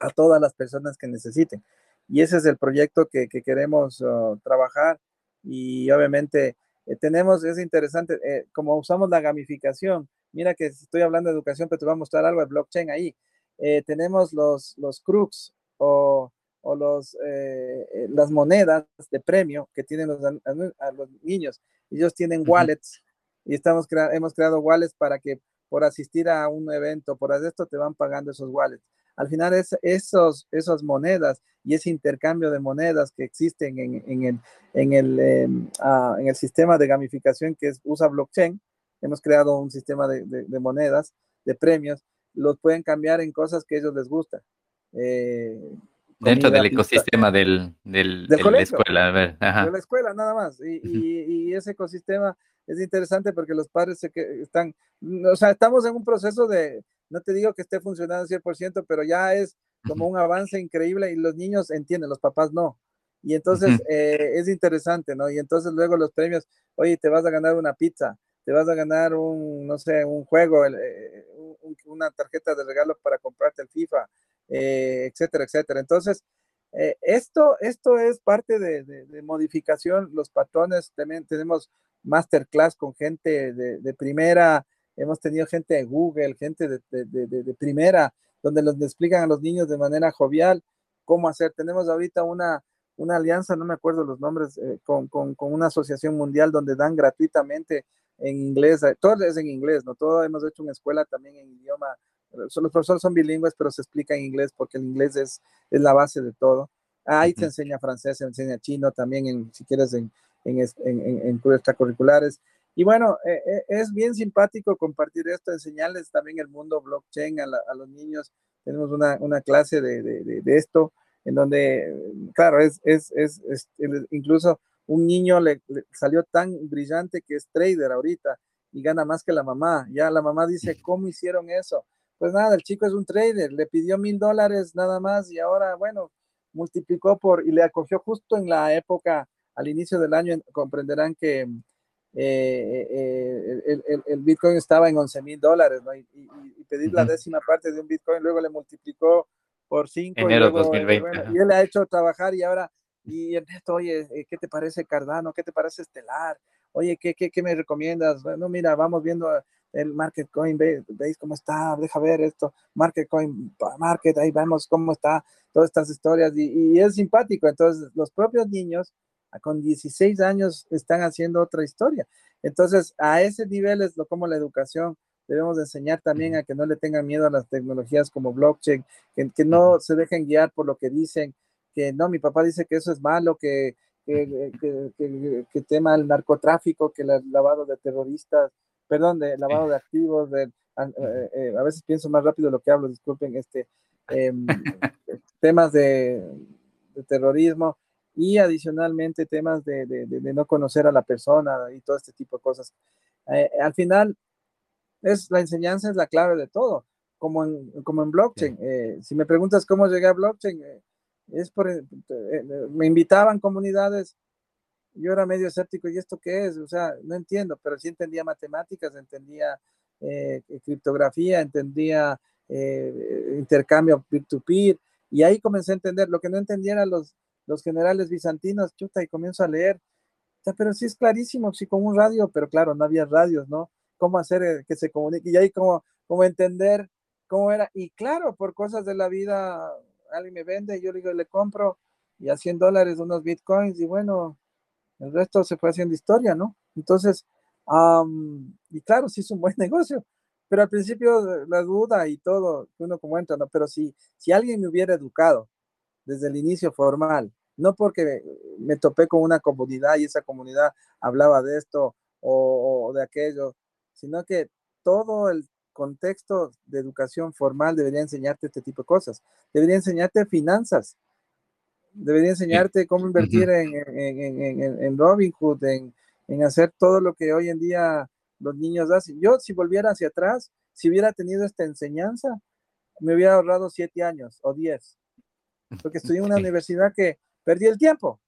a todas las personas que necesiten. Y ese es el proyecto que, que queremos uh, trabajar y obviamente eh, tenemos, es interesante, eh, como usamos la gamificación, mira que estoy hablando de educación, pero te voy a mostrar algo de blockchain ahí. Eh, tenemos los, los crux o, o los, eh, eh, las monedas de premio que tienen los, a, los niños. Ellos tienen wallets y estamos hemos creado wallets para que por asistir a un evento, por esto te van pagando esos wallets. al final es esos, esas monedas y ese intercambio de monedas que existen en, en el, en, el, ah, en el sistema de gamificación que es, usa blockchain, hemos creado un sistema de, de, monedas, de premios, los pueden cambiar en cosas que a ellos les gusta. Eh, Dentro del ecosistema del, del, de la escuela, a ver. De la escuela, nada más. Y, y, y, ese ecosistema es interesante porque los padres se que están, o sea, estamos en un proceso de, no te digo que esté funcionando 100%, pero ya es como un avance increíble y los niños entienden, los papás no. Y entonces eh, es interesante, ¿no? Y entonces luego los premios, oye, te vas a ganar una pizza, te vas a ganar un, no sé, un juego, eh, una tarjeta de regalo para comprarte el FIFA, eh, etcétera, etcétera. Entonces, esto, esto es parte de, de, modificación, los patrones, también tenemos masterclass con gente de, primera, hemos tenido gente de Google, gente de, primera, donde les explican a los niños de manera jovial cómo hacer. Tenemos ahorita una, una alianza, no me acuerdo los nombres, eh, con, con, con, una asociación mundial donde dan gratuitamente en inglés, eh, todo es en inglés, ¿no? Todo hemos hecho una escuela también en idioma, los profesores son bilingües, pero se explica en inglés porque el inglés es, es la base de todo. Ahí te enseña francés, se enseña chino también, en, si quieres, en, en, en, en extracurriculares. Y bueno, eh, eh, es bien simpático compartir esto, enseñarles también el mundo blockchain a, a los niños. Tenemos una, una clase de, de, de, esto, en donde, claro, es, es, es, es incluso un niño le, salió tan brillante que es trader ahorita y gana más que la mamá. Ya la mamá dice, ¿cómo hicieron eso? Pues nada, el chico es un trader, le pidió mil dólares nada más y ahora, bueno, multiplicó por, y le acogió justo en la época, al inicio del año, comprenderán que eh, eh, el, el, Bitcoin estaba en 11 mil dólares, ¿no? Y, y, pedir la décima parte de un Bitcoin, luego le multiplicó por 5. Enero y 2020. y él le ha hecho trabajar y ahora, y esto, oye, eh, ¿qué te parece Cardano? ¿Qué te parece Estelar? Oye, ¿qué, qué, qué me recomiendas? Bueno, mira, vamos viendo el Market Coin, veis cómo está, deja ver esto, Market Coin, Market, ahí vemos cómo está, todas estas historias, y, y es simpático. Entonces, los propios niños con 16 años están haciendo otra historia. Entonces, a ese nivel es lo como la educación. Debemos enseñar también a que no le tengan miedo a las tecnologías como blockchain, que, que no se dejen guiar por lo que dicen, que no, mi papá dice que eso es malo, que, que, que, que tema el narcotráfico, que el lavado de terroristas, perdón, de lavado de activos, de, eh, eh, a veces pienso más rápido lo que hablo, disculpen, este, em, temas de, de terrorismo, y adicionalmente temas de, de, de, no conocer a la persona y todo este tipo de cosas. Eh, al final, es, la enseñanza es la clave de todo, como en, como en blockchain. Si me preguntas cómo llegué a blockchain, es por, me invitaban comunidades, yo era medio escéptico, ¿y esto qué es? O sea, no entiendo, pero sí entendía matemáticas, entendía criptografía, entendía intercambio peer-to-peer, -peer, y ahí comencé a entender, lo que no entendía era los, los generales bizantinos, chuta, y comienzo a leer. pero sí es clarísimo, sí, con un radio, pero claro, no había radios, ¿no? ¿Cómo hacer eh, que se comunique? Y ahí como, como entender cómo era. Y claro, por cosas de la vida, alguien me vende, yo le digo, le compro, y a 100 dólares unos bitcoins, y bueno, el resto se fue haciendo historia, ¿no? Entonces, y claro, sí es un buen negocio, pero al principio la duda y todo, uno como entra, ¿no? Pero si, si alguien me hubiera educado desde el inicio formal, no porque me topé con una comunidad y esa comunidad hablaba de esto o, de aquello, sino que todo el contexto de educación formal debería enseñarte este tipo de cosas. Debería enseñarte finanzas, debería enseñarte cómo invertir en, en, en, en, Robinhood, en, en hacer todo lo que hoy en día los niños hacen. Yo, si volviera hacia atrás, si hubiera tenido esta enseñanza, me hubiera ahorrado siete años o diez. Porque estudié en una universidad que perdí el tiempo.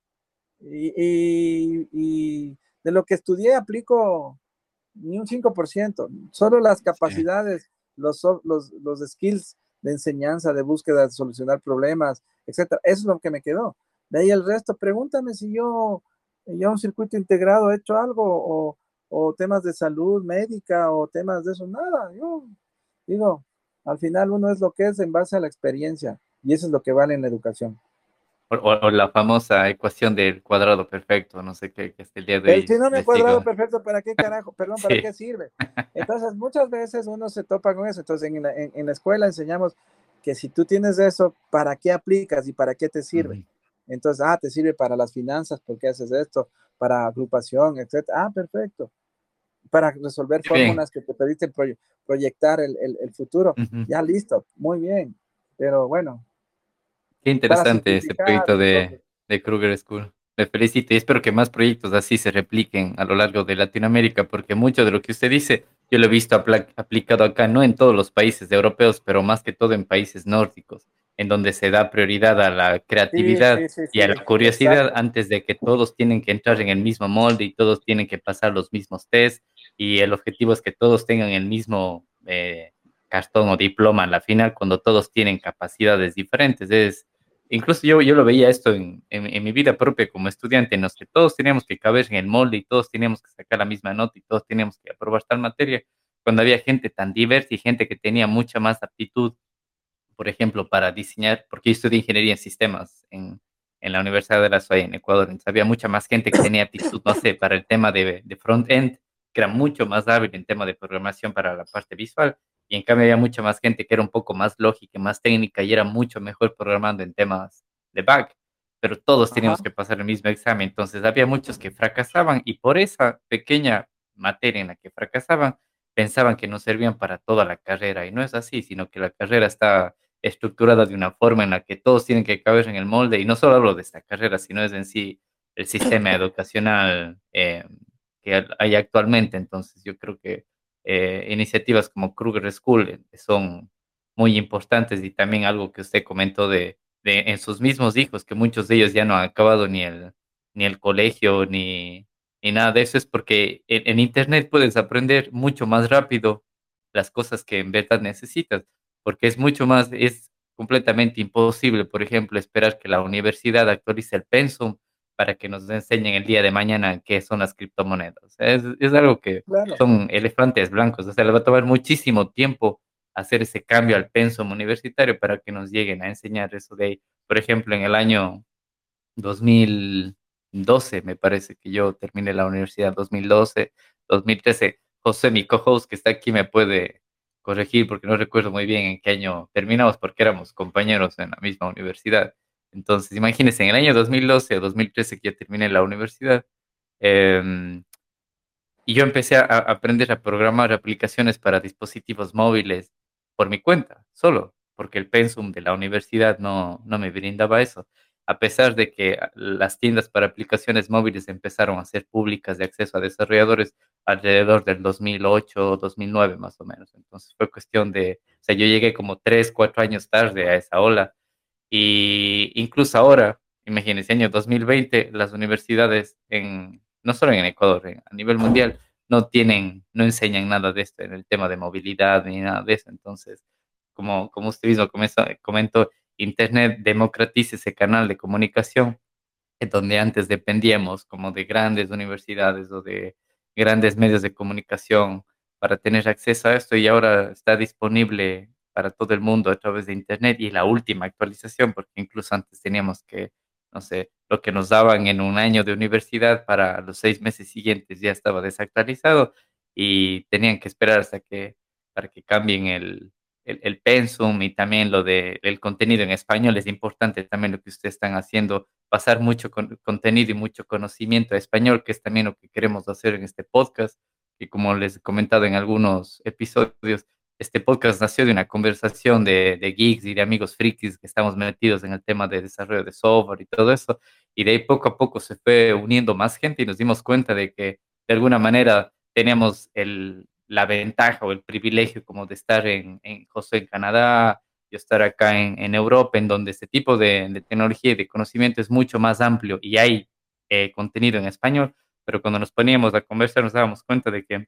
Y, y, de lo que estudié aplico ni un 5%, solo las capacidades, los, los, los skills de enseñanza, de búsqueda, de solucionar problemas, etcétera. Eso es lo que me quedó. De ahí el resto, pregúntame si yo, yo un circuito integrado he hecho algo o, o temas de salud médica o temas de eso, nada. Yo digo, al final uno es lo que es en base a la experiencia. Y eso es lo que vale en la educación. O, la famosa ecuación del cuadrado perfecto, no sé qué, es el día de hoy. Si no me cuadrado perfecto, ¿para qué carajo? Perdón, ¿para qué sirve? Entonces, muchas veces uno se topa con eso. Entonces, en la, en, la escuela enseñamos que si tú tienes eso, ¿para qué aplicas y para qué te sirve? Entonces, ah, te sirve para las finanzas, ¿por qué haces esto? Para agrupación, etc. Ah, perfecto. Para resolver fórmulas que te permiten proyectar el, futuro. Ya listo, muy bien. Pero bueno. Qué interesante este proyecto de, de Kruger School. Me felicito y espero que más proyectos así se repliquen a lo largo de Latinoamérica, porque mucho de lo que usted dice, yo lo he visto aplicado acá, no en todos los países europeos, pero más que todo en países nórdicos, en donde se da prioridad a la creatividad y a la curiosidad antes de que todos tienen que entrar en el mismo molde y todos tienen que pasar los mismos test y el objetivo es que todos tengan el mismo eh, cartón o diploma en la final cuando todos tienen capacidades diferentes. Es incluso yo, yo lo veía esto en, en, mi vida propia como estudiante, en los que todos teníamos que caber en el molde y todos teníamos que sacar la misma nota y todos teníamos que aprobar tal materia, cuando había gente tan diversa y gente que tenía mucha más aptitud, por ejemplo, para diseñar, porque yo estudié ingeniería en sistemas en, en la Universidad de la SOE en Ecuador, entonces había mucha más gente que tenía aptitud, no sé, para el tema de, de front-end, que era mucho más hábil en tema de programación para la parte visual, y en cambio había mucha más gente que era un poco más lógica, más técnica y era mucho mejor programando en temas de back, pero todos teníamos que pasar el mismo examen, entonces había muchos que fracasaban y por esa pequeña materia en la que fracasaban, pensaban que no servían para toda la carrera y no es así, sino que la carrera está estructurada de una forma en la que todos tienen que caber en el molde y no solo hablo de esta carrera, sino es en sí el sistema educacional eh, que hay actualmente, entonces yo creo que eh, iniciativas como Kruger School eh, son muy importantes y también algo que usted comentó de, en sus mismos hijos, que muchos de ellos ya no han acabado ni el, ni el colegio ni, ni nada de eso, es porque en, Internet puedes aprender mucho más rápido las cosas que en verdad necesitas, porque es mucho más, es completamente imposible, por ejemplo, esperar que la universidad actualice el pensum para que nos enseñen el día de mañana qué son las criptomonedas. Es, es algo que son elefantes blancos, o sea, les va a tomar muchísimo tiempo hacer ese cambio al pensum universitario para que nos lleguen a enseñar eso de, por ejemplo, en el año 2012, me parece que yo terminé la universidad 2012, 2013. José, mi co-host que está aquí, me puede corregir porque no recuerdo muy bien en qué año terminamos porque éramos compañeros en la misma universidad. Entonces, imagínense, en el año 2012 o 2013 que ya terminé la universidad, em, y yo empecé a, aprender a programar aplicaciones para dispositivos móviles por mi cuenta, solo, porque el pensum de la universidad no, no me brindaba eso. A pesar de que las tiendas para aplicaciones móviles empezaron a ser públicas de acceso a desarrolladores alrededor del 2008 o 2009 más o menos. Entonces fue cuestión de, o sea, yo llegué como tres, cuatro años tarde a esa ola y incluso ahora, imagínense, año 2020, las universidades, en, no solo en Ecuador, a nivel mundial, no tienen, no enseñan nada de esto en el tema de movilidad ni nada de eso. Entonces, como, como usted mismo comentó, Internet democratiza ese canal de comunicación, donde antes dependíamos como de grandes universidades o de grandes medios de comunicación para tener acceso a esto y ahora está disponible para todo el mundo a través de Internet y la última actualización, porque incluso antes teníamos que, no sé, lo que nos daban en un año de universidad para los seis meses siguientes ya estaba desactualizado y tenían que esperar hasta que, para que cambien el, el, pensum y también lo del el contenido en español. Es importante también lo que ustedes están haciendo, pasar mucho contenido y mucho conocimiento a español, que es también lo que queremos hacer en este podcast. Y como les he comentado en algunos episodios, este podcast nació de una conversación de, geeks y de amigos frikis que estamos metidos en el tema de desarrollo de software y todo eso. Y de ahí poco a poco se fue uniendo más gente y nos dimos cuenta de que de alguna manera teníamos el, la ventaja o el privilegio como de estar en, en José en Canadá, y estar acá en, Europa, en donde este tipo de, de, tecnología y de conocimiento es mucho más amplio y hay eh, contenido en español. Pero cuando nos poníamos a conversar nos dábamos cuenta de que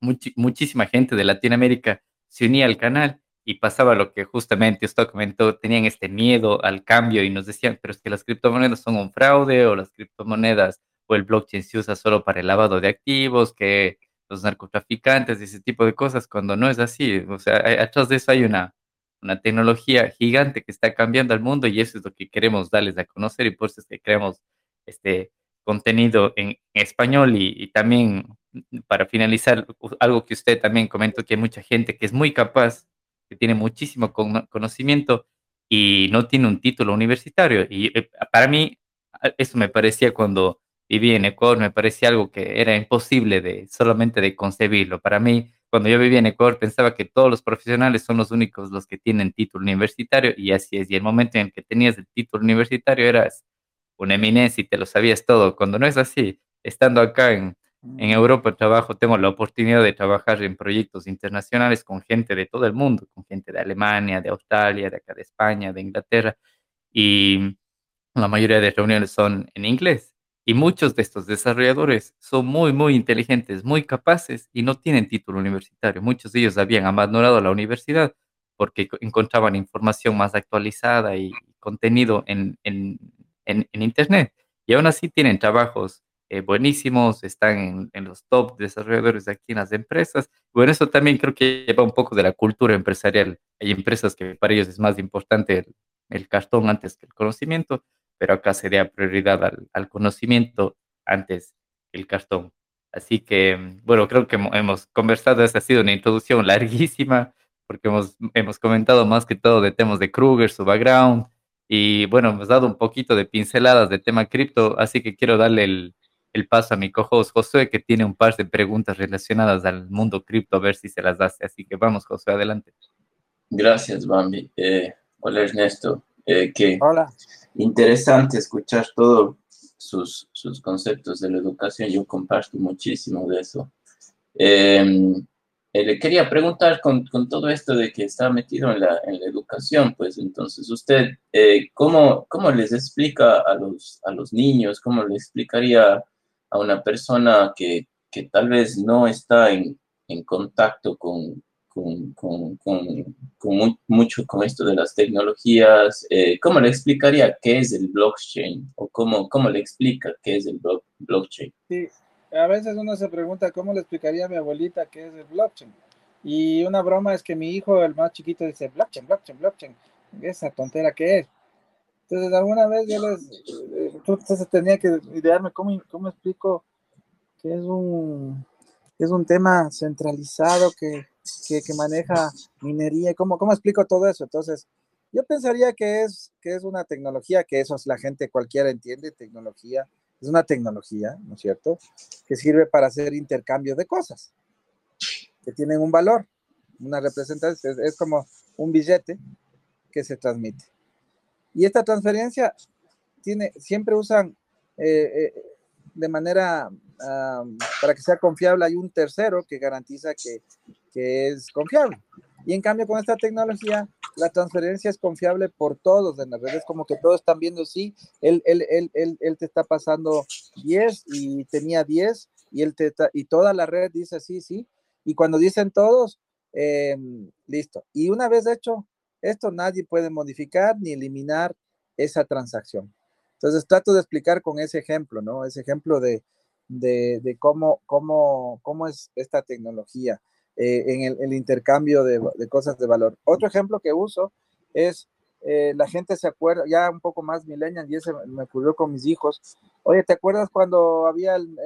muchísima gente de Latinoamérica se unía al canal y pasaba lo que justamente usted comentó, tenían este miedo al cambio y nos decían, pero es que las criptomonedas son un fraude o las criptomonedas o el blockchain se usa solo para el lavado de activos, que los narcotraficantes, ese tipo de cosas, cuando no es así. O sea, atrás de eso hay una, una tecnología gigante que está cambiando al mundo y eso es lo que queremos darles a conocer y por eso es que creamos este contenido en español y también para finalizar, algo que usted también comentó, que hay mucha gente que es muy capaz que tiene muchísimo conocimiento y no tiene un título universitario. Y eh, para mí, eso me parecía cuando viví en Ecuador, me parecía algo que era imposible de solamente de concebirlo. Para mí, cuando yo vivía en Ecuador, pensaba que todos los profesionales son los únicos los que tienen título universitario y así es. Y el momento en que tenías el título universitario eras una eminencia y te lo sabías todo. Cuando no es así, estando acá en, en Europa trabajo, tengo la oportunidad de trabajar en proyectos internacionales con gente de todo el mundo, con gente de Alemania, de Australia, de acá de España, de Inglaterra, y la mayoría de reuniones son en inglés. Y muchos de estos desarrolladores son muy, muy inteligentes, muy capaces y no tienen título universitario. Muchos de ellos habían abandonado la universidad porque encontraban información más actualizada y contenido en, en, en, Internet. Y aún así tienen trabajos eh, buenísimos, están en, los top desarrolladores de aquí en las empresas. Bueno, eso también creo que lleva un poco de la cultura empresarial. Hay empresas que para ellos es más importante el, cartón antes que el conocimiento pero acá se da prioridad al, conocimiento antes que el cartón. Así que, bueno, creo que hemos conversado, esta ha sido una introducción larguísima, porque hemos, hemos comentado más que todo de temas de Kruger, su background, y bueno, hemos dado un poquito de pinceladas de tema cripto, así que quiero darle el, el paso a mi co-host Josué, que tiene un par de preguntas relacionadas al mundo cripto, a ver si se las hace. Así que vamos, Josué, adelante. Gracias, Bambi. Eh, hola, Ernesto. Eh, que Hola. Interesante escuchar todos sus, sus, conceptos de la educación. Yo comparto muchísimo de eso. Em, eh, le quería preguntar con, con, todo esto de que está metido en la, en la educación, pues entonces usted, eh, ¿cómo, ¿cómo, les explica a los, a los niños, cómo le explicaría a una persona que, que tal vez no está en, en contacto con, con, con, mucho con esto de las tecnologías. Eh, ¿Cómo le explicaría qué es el blockchain? ¿O cómo, cómo le explica qué es el blockchain? Sí, a veces uno se pregunta cómo le explicaría a mi abuelita qué es el blockchain. Y una broma es que mi hijo, el más chiquito, dice blockchain, blockchain, blockchain. Esa tontera que es. Entonces, alguna vez yo les. Eh, entonces tenía que idearme cómo, cómo explico que es un, es un tema centralizado que que, maneja minería, ¿cómo, ¿cómo explico todo eso? Entonces, yo pensaría que es, que es una tecnología, que eso es la gente cualquiera entiende, tecnología, es una tecnología, ¿no es cierto? Que sirve para hacer intercambio de cosas, que tienen un valor, una representación, es, como un billete que se transmite. Y esta transferencia tiene, siempre usan eh, eh, de manera, para que sea confiable, hay un tercero que garantiza que que es confiable. Y en cambio con esta tecnología, la transferencia es confiable por todos en las redes, como que todos están viendo, sí, él, él, él, él, te está pasando 10 y tenía 10 y, él te, y toda la red dice sí, sí. Y cuando dicen todos, em, listo. Y una vez hecho esto, nadie puede modificar ni eliminar esa transacción. Entonces trato de explicar con ese ejemplo, ¿no? Ese ejemplo de, de, cómo, cómo, cómo es esta tecnología. Eh, en el, intercambio de, cosas de valor. Otro ejemplo que uso es, eh, la gente se acuerda, ya un poco más millennial, y ese me ocurrió con mis hijos, oye, ¿te acuerdas cuando había el,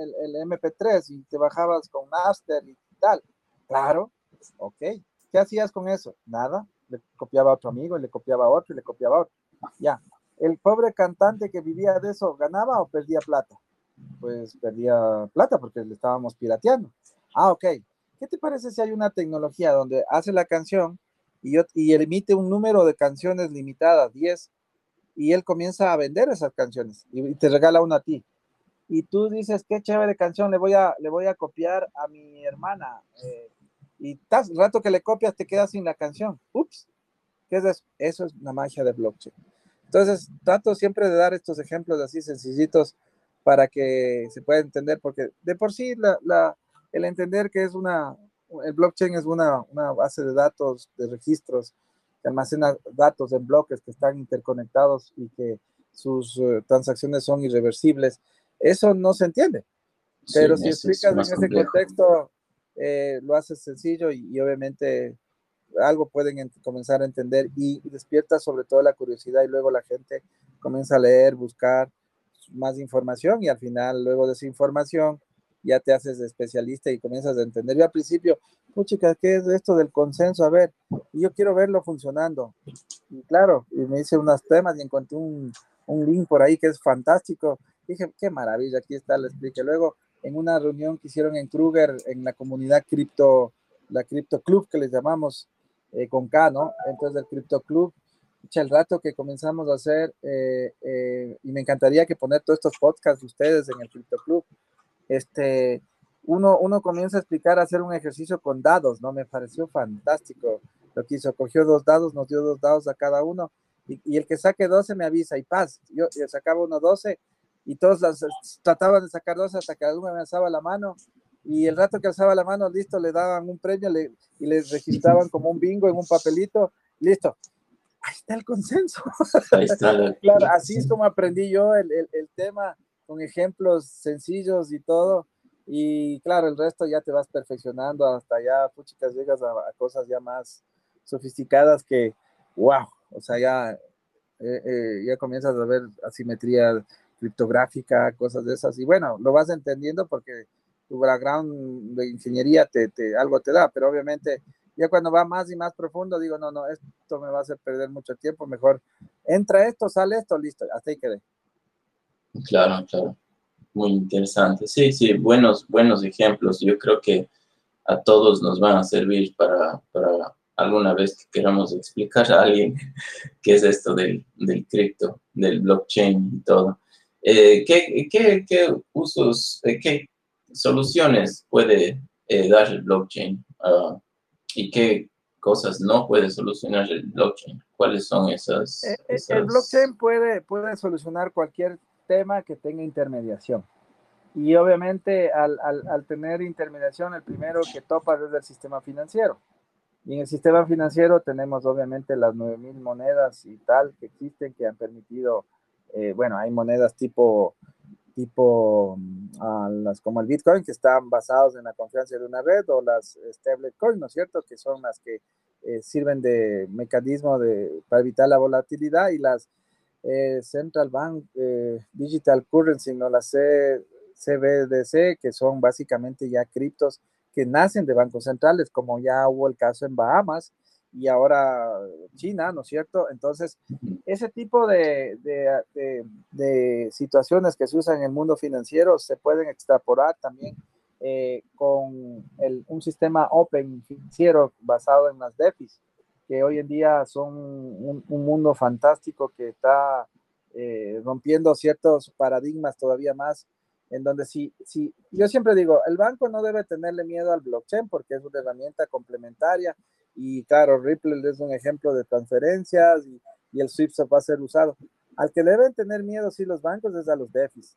MP3 y te bajabas con Master y tal? Claro, ok. ¿Qué hacías con eso? Nada, le copiaba a otro amigo, y le copiaba a otro, y le copiaba a otro. Ya, el pobre cantante que vivía de eso, ¿ganaba o perdía plata? Pues perdía plata porque le estábamos pirateando. Ah, ok. ¿qué te parece si hay una tecnología donde hace la canción y, y emite un número de canciones limitadas, 10, y él comienza a vender esas canciones y, te regala una a ti? Y tú dices, qué chévere canción, le voy a, le voy a copiar a mi hermana. Eh, y el rato que le copias te quedas sin la canción. Ups, ¿qué es eso? Eso es una magia de blockchain. Entonces, trato siempre de dar estos ejemplos así sencillitos para que se pueda entender, porque de por sí la, el entender que es una, el blockchain es una, una base de datos, de registros, que almacena datos en bloques que están interconectados y que sus eh, transacciones son irreversibles. Eso no se entiende. Pero si explicas en ese contexto, eh, lo haces sencillo y, obviamente algo pueden comenzar a entender y, despierta sobre todo la curiosidad y luego la gente comienza a leer, buscar más información y al final, luego de esa información, ya te haces especialista y comienzas a entender. Yo al principio, puchica, ¿qué es esto del consenso? A ver, yo quiero verlo funcionando. Y claro, y me hice unos temas y encontré un, un link por ahí que es fantástico. Dije, qué maravilla, aquí está, le expliqué. Luego, en una reunión que hicieron en Kruger, en la comunidad cripto, la Cripto Club que les llamamos eh, con K, ¿no? Entonces, el Cripto Club, el rato que comenzamos a hacer, eh, eh, y me encantaría que poner todos estos podcasts de ustedes en el Cripto Club, este, uno, uno comienza a explicar, a hacer un ejercicio con dados, ¿no? Me pareció fantástico lo que hizo. Cogió dos dados, nos dio dos dados a cada uno, y, el que saque 12 me avisa, y paz. Yo, yo sacaba uno 12, y todos las, trataban de sacar 12 hasta que uno me alzaba la mano, y el rato que alzaba la mano, listo, le daban un premio y les registraban como un bingo en un papelito, listo. Ahí está el consenso. Ahí está. claro, así es como aprendí yo el, el, el tema con ejemplos sencillos y todo. Y claro, el resto ya te vas perfeccionando hasta ya, puchitas, llegas a, cosas ya más sofisticadas que, wow, o sea, ya, eh, eh, ya comienzas a ver asimetría criptográfica, cosas de esas. Y bueno, lo vas entendiendo porque tu background de ingeniería te, te, algo te da, pero obviamente ya cuando va más y más profundo, digo, no, no, esto me va a hacer perder mucho tiempo, mejor entra esto, sale esto, listo, hasta ahí quedé. Claro, claro. Muy interesante. Sí, sí, buenos, buenos ejemplos. Yo creo que a todos nos van a servir para, para alguna vez que queramos explicar a alguien qué es esto del, del cripto, del blockchain y todo. Eh, ¿qué, qué, qué, usos, eh, qué soluciones puede eh, dar el blockchain uh, y qué cosas no puede solucionar el blockchain? ¿Cuáles son esas? esas... El blockchain puede, puede solucionar cualquier tema que tenga intermediación. Y obviamente al, al, tener intermediación, el primero que topa es el sistema financiero. Y en el sistema financiero tenemos obviamente las 9.000 monedas y tal que existen que han permitido, eh, bueno, hay monedas tipo, tipo uh, las, como el Bitcoin que están basados en la confianza de una red o las stablecoins, ¿no es cierto? Que son las que eh, sirven de mecanismo de, para evitar la volatilidad y las eh, Central Bank Digital Currency, no la CBDC, que son básicamente ya criptos que nacen de bancos centrales, como ya hubo el caso en Bahamas y ahora China, ¿no es cierto? Entonces, ese tipo de, de, situaciones que se usan en el mundo financiero se pueden extrapolar también eh, con un sistema open financiero basado en las DEFIs que hoy en día son un, mundo fantástico que está eh, rompiendo ciertos paradigmas todavía más, en donde sí, sí, yo siempre digo, el banco no debe tenerle miedo al blockchain porque es una herramienta complementaria y claro, Ripple es un ejemplo de transferencias y, y el SWIFT va a ser usado. Al que deben tener miedo, sí, los bancos es a los DEFIs,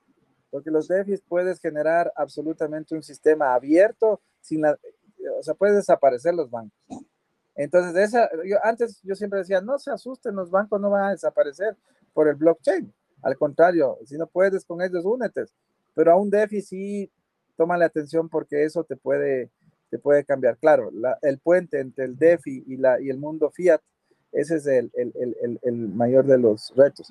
porque los DEFIs puedes generar absolutamente un sistema abierto, sin la, o sea, puedes desaparecer los bancos entonces, esa, yo, antes yo siempre decía, no se asusten, los bancos no van a desaparecer por el blockchain. Al contrario, si no puedes con ellos, únete. Pero a un DeFi sí, la atención porque eso te puede, te puede cambiar. Claro, el puente entre el DeFi y, la, y el mundo fiat, ese es el, el, el, el mayor de los retos.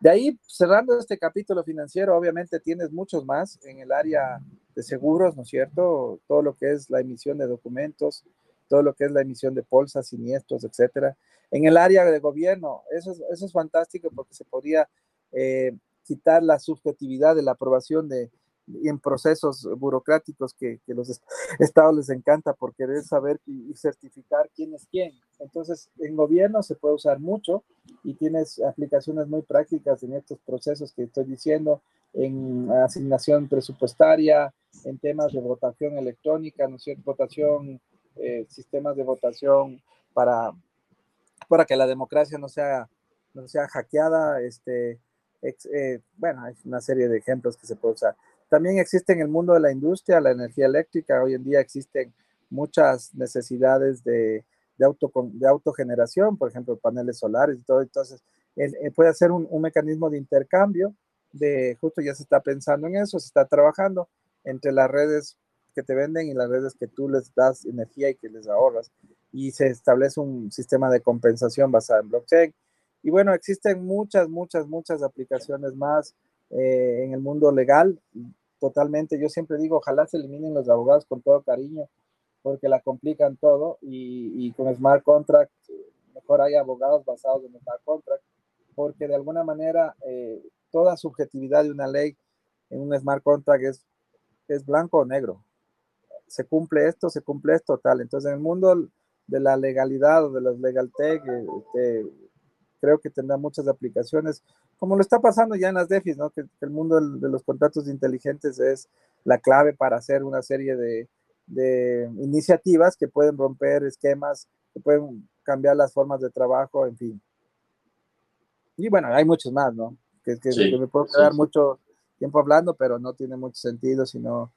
De ahí, cerrando este capítulo financiero, obviamente tienes muchos más en el área de seguros, ¿no es cierto? Todo lo que es la emisión de documentos, todo lo que es la emisión de bolsas, siniestros, etcétera. En el área de gobierno, eso es, eso es fantástico porque se podría eh, quitar la subjetividad de la aprobación de, en procesos burocráticos que, que, los estados les encanta por querer saber y, certificar quién es quién. Entonces, en gobierno se puede usar mucho y tienes aplicaciones muy prácticas en estos procesos que estoy diciendo, en asignación presupuestaria, en temas de votación electrónica, ¿no es cierto? Votación eh, sistemas de votación para, para que la democracia no sea, no sea hackeada. Este, eh, bueno, hay una serie de ejemplos que se puede usar. También existe en el mundo de la industria, la energía eléctrica. Hoy en día existen muchas necesidades de, de, auto, de autogeneración, por ejemplo, paneles solares y todo. Entonces, puede ser un, un, mecanismo de intercambio, de justo ya se está pensando en eso, se está trabajando entre las redes que te venden y las redes que tú les das energía y que les ahorras. Y se establece un sistema de compensación basado en blockchain. Y bueno, existen muchas, muchas, muchas aplicaciones más eh, en el mundo legal. Totalmente. Yo siempre digo, ojalá se eliminen los abogados con todo cariño, porque la complican todo y, con smart contract, mejor hay abogados basados en smart contract, porque de alguna manera eh, toda subjetividad de una ley en un smart contract es, es blanco o negro. Se cumple esto, se cumple esto, tal. Entonces, en el mundo de la legalidad o de los legal tech, este, creo que tendrá muchas aplicaciones, como lo está pasando ya en las DEFIs, ¿no? que, el mundo de los contratos inteligentes es la clave para hacer una serie de, de iniciativas que pueden romper esquemas, que pueden cambiar las formas de trabajo, en fin. Y bueno, hay muchos más, ¿no? Que, me puedo quedar mucho tiempo hablando, pero no tiene mucho sentido, sino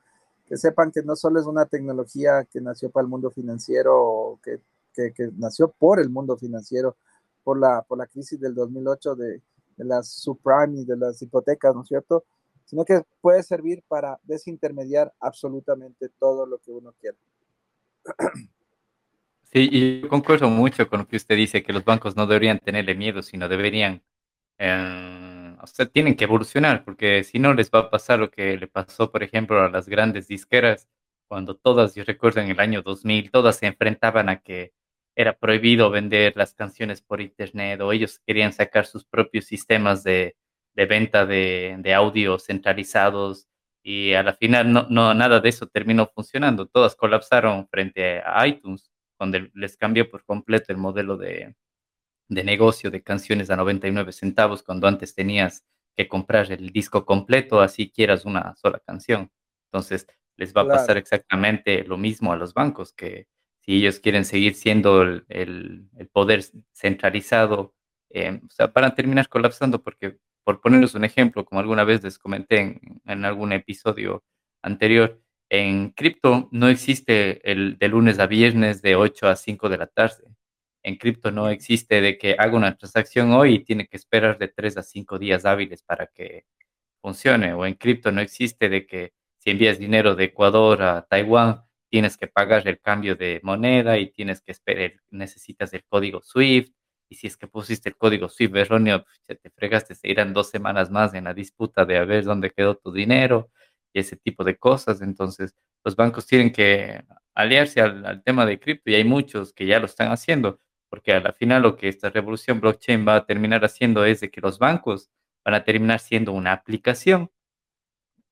que sepan que no solo es una tecnología que nació para el mundo financiero o que, que, nació por el mundo financiero, por la, por la crisis del 2008 de, de las subprime y de las hipotecas, ¿no es cierto? Sino que puede servir para desintermediar absolutamente todo lo que uno quiera. Sí, y yo concuerdo mucho con lo que usted dice, que los bancos no deberían tenerle miedo, sino deberían, eh, o sea, tienen que evolucionar, porque si no les va a pasar lo que le pasó, por ejemplo, a las grandes disqueras, cuando todas, yo recuerdo en el año 2000, todas se enfrentaban a que era prohibido vender las canciones por internet o ellos querían sacar sus propios sistemas de, de venta de, de audio centralizados y a la final no, no, nada de eso terminó funcionando. Todas colapsaron frente a iTunes, donde les cambió por completo el modelo de, de negocio de canciones a 99 centavos, cuando antes tenías que comprar el disco completo, así quieras una sola canción. Entonces, les va a pasar exactamente lo mismo a los bancos, que si ellos quieren seguir siendo el, el, poder centralizado, eh, o sea, para terminar colapsando, porque por ponerles un ejemplo, como alguna vez les comenté en, algún episodio anterior, en cripto no existe el de lunes a viernes de 8 a 5 de la tarde. En cripto no existe de que haga una transacción hoy y tiene que esperar de 3 a 5 días hábiles para que funcione. O en cripto no existe de que si envías dinero de Ecuador a Taiwán, tienes que pagar el cambio de moneda y tienes que esperar, necesitas el código SWIFT y si es que pusiste el código SWIFT erróneo, pues, te fregaste, se irán dos semanas más en la disputa de a ver dónde quedó tu dinero y ese tipo de cosas. Entonces, los bancos tienen que aliarse al, tema de cripto y hay muchos que ya lo están haciendo, porque a la final lo que esta revolución blockchain va a terminar haciendo es de que los bancos van a terminar siendo una aplicación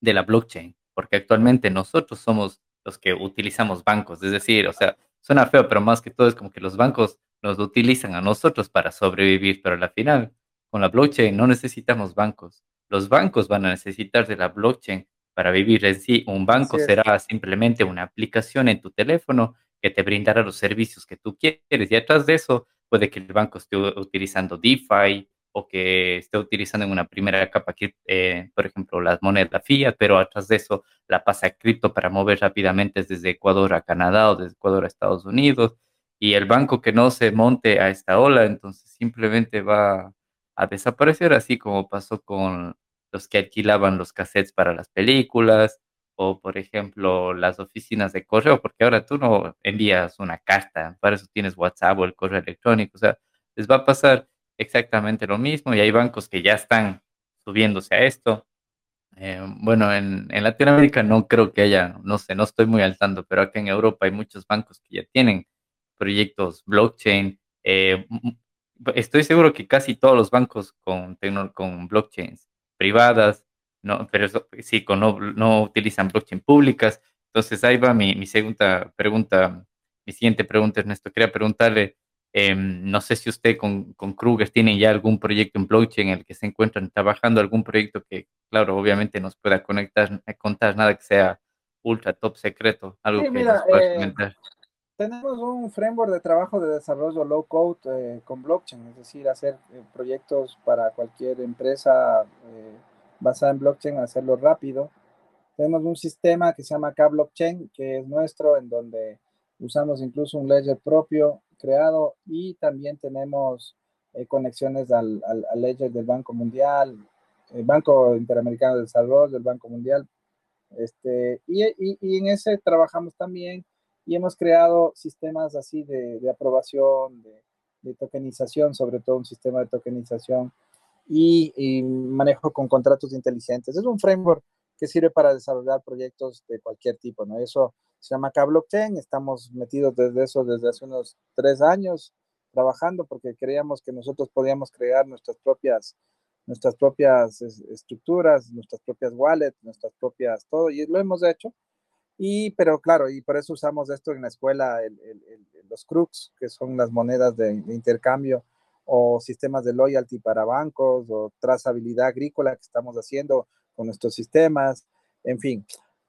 de la blockchain, porque actualmente nosotros somos los que utilizamos bancos, es decir, o sea, suena feo, pero más que todo es como que los bancos nos utilizan a nosotros para sobrevivir, pero al final, con la blockchain no necesitamos bancos. Los bancos van a necesitar de la blockchain para vivir en sí. Un banco será simplemente una aplicación en tu teléfono que te brindará los servicios que tú quieres. Y atrás de eso, puede que el banco esté utilizando DeFi o que esté utilizando en una primera capa, eh, por ejemplo, las monedas fiat, pero atrás de eso la pasa a cripto para mover rápidamente desde Ecuador a Canadá o desde Ecuador a Estados Unidos y el banco que no se monte a esta ola, entonces simplemente va a desaparecer, así como pasó con los que alquilaban los cassettes para las películas, o por ejemplo las oficinas de correo, porque ahora tú no envías una carta, para eso tienes WhatsApp o el correo electrónico, o sea, les va a pasar exactamente lo mismo y hay bancos que ya están subiéndose a esto. Eh, bueno, en, Latinoamérica no creo que haya, no sé, no estoy muy al tanto, pero acá en Europa hay muchos bancos que ya tienen proyectos blockchain. Eh, estoy seguro que casi todos los bancos con, con blockchains privadas, no, pero sí, con no, utilizan blockchain públicas. Entonces ahí va mi, segunda pregunta, mi siguiente pregunta, Ernesto. Quería preguntarle, em, no sé si usted con, con Kruger tiene ya algún proyecto en blockchain en el que se encuentran trabajando, algún proyecto que, claro, obviamente nos pueda conectar, contar nada que sea ultra top secreto, algo que nos pueda eh, comentar tenemos un framework de trabajo de desarrollo low code eh, con blockchain, es decir, hacer eh, proyectos para cualquier empresa eh, basada en blockchain, hacerlo rápido. Tenemos un sistema que se llama K-Blockchain, que es nuestro, en donde usamos incluso un ledger propio creado y también tenemos conexiones al, al, ledger del Banco Mundial, el Banco Interamericano de Desarrollo, el Banco Mundial. Este, y, y, y en ese trabajamos también y hemos creado sistemas así de, de aprobación, de, tokenización, sobre todo un sistema de tokenización y, manejo con contratos inteligentes. Es un framework que sirve para desarrollar proyectos de cualquier tipo, ¿no? Eso se llama K-Blockchain, estamos metidos desde eso desde hace unos tres años trabajando porque creíamos que nosotros podíamos crear nuestras propias nuestras propias estructuras, nuestras propias wallets, nuestras propias todo, y lo hemos hecho. Y, pero claro, y por eso usamos esto en la escuela, los CRUX, que son las monedas de, intercambio, o sistemas de loyalty para bancos, o trazabilidad agrícola que estamos haciendo con nuestros sistemas, en fin.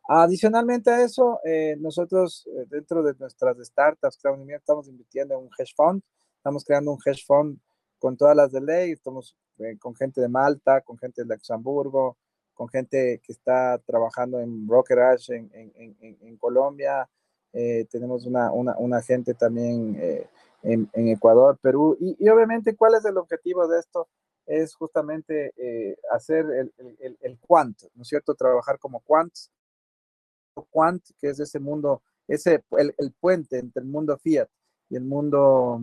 Adicionalmente a eso, eh, nosotros eh, dentro de nuestras startups estamos invirtiendo en un hedge fund, estamos creando un hedge fund con todas las de ley, estamos eh, con gente de Malta, con gente de Luxemburgo, con gente que está trabajando en brokerage en, en, en, Colombia, tenemos una, una, una, gente también en, Ecuador, Perú, y, y, obviamente, ¿cuál es el objetivo de esto? Es justamente hacer el, el, el, quant, ¿no es cierto? Trabajar como quants, quant, que es ese mundo, ese, el, el, puente entre el mundo fiat y el mundo,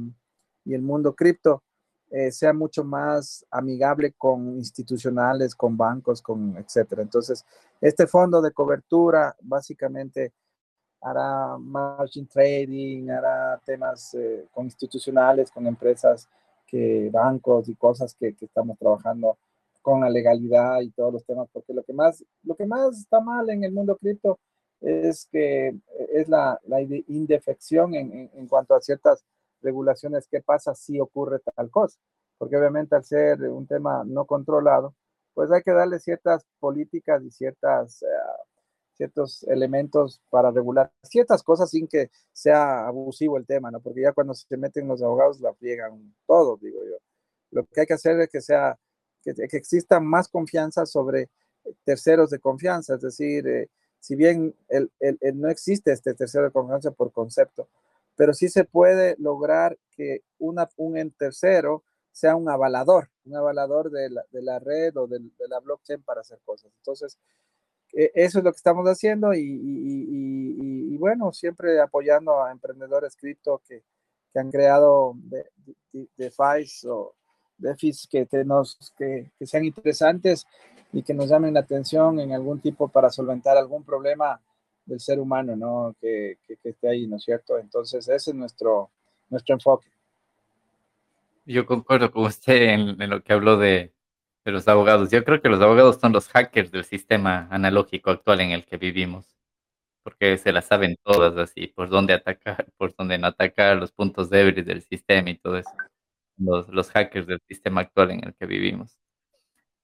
y el mundo cripto, eh, sea mucho más amigable con institucionales, con bancos, con etcétera. Entonces, este fondo de cobertura básicamente hará margin trading, hará temas eh, con institucionales, con empresas que bancos y cosas que, que estamos trabajando con la legalidad y todos los temas, porque lo que más, lo que más está mal en el mundo cripto es que es la, la indefección en, en, cuanto a ciertas regulaciones, qué pasa si ocurre tal cosa, porque obviamente al ser un tema no controlado, pues hay que darle ciertas políticas y ciertas, uh, ciertos elementos para regular ciertas cosas sin que sea abusivo el tema, ¿no? Porque ya cuando se meten los abogados la friegan todo, digo yo. Lo que hay que hacer es que sea, que, que exista más confianza sobre terceros de confianza, es decir, eh, si bien el, el, el no existe este tercero de confianza por concepto, pero sí se puede lograr que una, un tercero sea un avalador, un avalador de la, de la red o de, de, la blockchain para hacer cosas. Entonces, eh, eso es lo que estamos haciendo y, y, y, bueno, siempre apoyando a emprendedores cripto que, que han creado DeFi o DeFis que, nos, que, que sean interesantes y que nos llamen la atención en algún tipo para solventar algún problema del ser humano, ¿no? Que, que, que, esté ahí, ¿no es cierto? Entonces, ese es nuestro, nuestro enfoque. Yo concuerdo con usted en, en lo que habló de, de, los abogados. Yo creo que los abogados son los hackers del sistema analógico actual en el que vivimos, porque se las saben todas así, por dónde atacar, por dónde no atacar, los puntos débiles del sistema y todo eso. Los, los hackers del sistema actual en el que vivimos.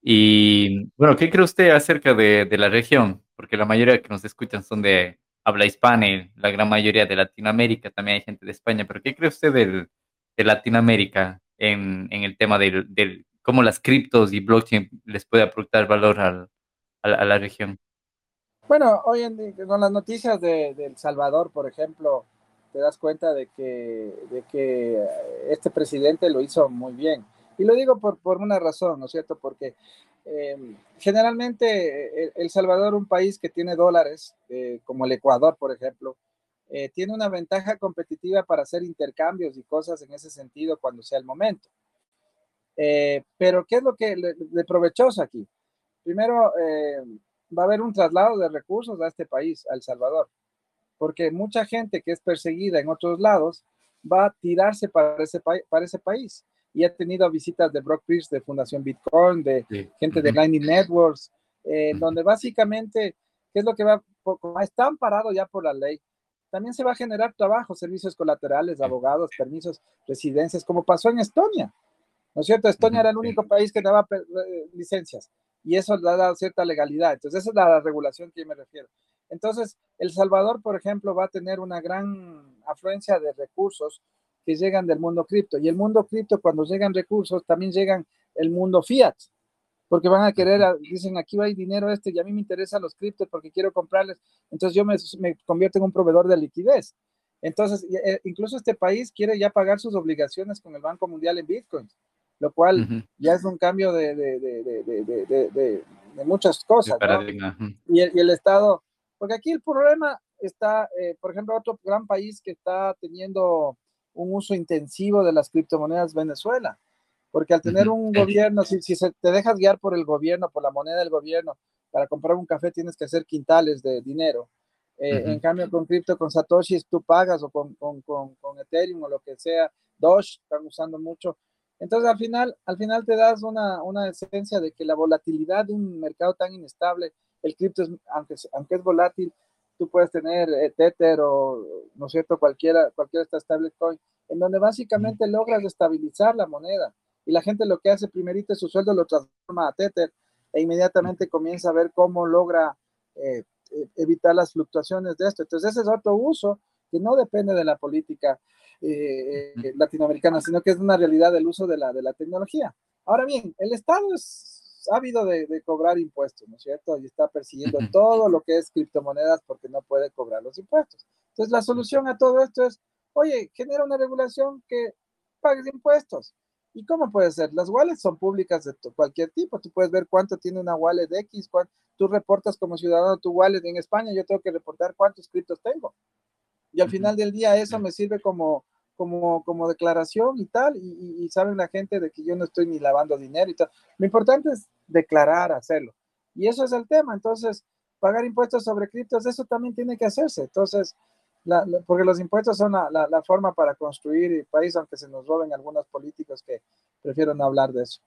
Y bueno, ¿qué cree usted acerca de, la región? Porque la mayoría que nos escuchan son de habla hispana y la gran mayoría de Latinoamérica, también hay gente de España, pero ¿qué cree usted de Latinoamérica en, el tema del, del, cómo las criptos y blockchain les puede aportar valor al, a, la región? Bueno, hoy en, con las noticias de, El Salvador, por ejemplo, te das cuenta de que, de que este presidente lo hizo muy bien y lo digo por, por una razón, ¿no es cierto? Porque eh, generalmente el, el, Salvador, un país que tiene dólares, eh, como el Ecuador, por ejemplo, eh, tiene una ventaja competitiva para hacer intercambios y cosas en ese sentido cuando sea el momento. Eh, pero, ¿qué es lo que le, le provechoso aquí? Primero, eh, va a haber un traslado de recursos a este país, a El Salvador, porque mucha gente que es perseguida en otros lados va a tirarse para ese, para ese país y he tenido visitas de Brock Pierce, de Fundación Bitcoin, de sí. gente de Lightning Networks, eh, donde básicamente, ¿qué es lo que va? Están parados ya por la ley. También se va a generar trabajo, servicios colaterales, abogados, permisos, residencias, como pasó en Estonia. ¿No es cierto? Estonia era el único país que daba licencias y eso le ha dado cierta legalidad. Entonces, esa es la regulación que yo me refiero. Entonces, El Salvador, por ejemplo, va a tener una gran afluencia de recursos que llegan del mundo cripto. Y el mundo cripto, cuando llegan recursos, también llegan el mundo fiat, porque van a querer, dicen, aquí va hay dinero este y a mí me interesan los criptos porque quiero comprarles. Entonces yo me, me convierto en un proveedor de liquidez. Entonces, eh, incluso este país quiere ya pagar sus obligaciones con el Banco Mundial en Bitcoin, lo cual uh -huh. ya es un cambio de, de, de, de muchas cosas. ¿no? y, el, y, el, Estado, porque aquí el problema está, eh, por ejemplo, otro gran país que está teniendo un uso intensivo de las criptomonedas Venezuela, porque al tener un gobierno, si, si se, te dejas guiar por el gobierno, por la moneda del gobierno, para comprar un café tienes que hacer quintales de dinero. Eh, en cambio, con cripto, con Satoshi, tú pagas o con, con, con, con, Ethereum o lo que sea, Doge, están usando mucho. Entonces, al final, al final te das una, una esencia de que la volatilidad de un mercado tan inestable, el cripto, es, aunque, aunque es volátil, tú puedes tener eh, Tether o, ¿no es cierto?, cualquiera, cualquiera de estas en donde básicamente logras estabilizar la moneda. Y la gente lo que hace primerito es su sueldo lo transforma a Tether e inmediatamente comienza a ver cómo logra eh, eh, evitar las fluctuaciones de esto. Entonces ese es otro uso que no depende de la política eh, latinoamericana, sino que es una realidad del uso de la, de la tecnología. Ahora bien, el Estado es ávido de, de, cobrar impuestos, ¿no es cierto? Y está persiguiendo todo lo que es criptomonedas porque no puede cobrar los impuestos. Entonces la solución a todo esto es, oye, genera una regulación que pague impuestos. ¿Y cómo puede ser? Las wallets son públicas de cualquier tipo. Tú puedes ver cuánto tiene una wallet de X, tú reportas como ciudadano tu wallet en España, yo tengo que reportar cuántos criptos tengo. Y al final del día eso me sirve como, como, como declaración y tal, y, saben la gente de que yo no estoy ni lavando dinero y tal. Lo importante es declarar, hacerlo. Y eso es el tema. Entonces, pagar impuestos sobre criptos, eso también tiene que hacerse. Entonces, porque los impuestos son la, forma para construir el país, aunque se nos roben algunos políticos que prefieren hablar de eso.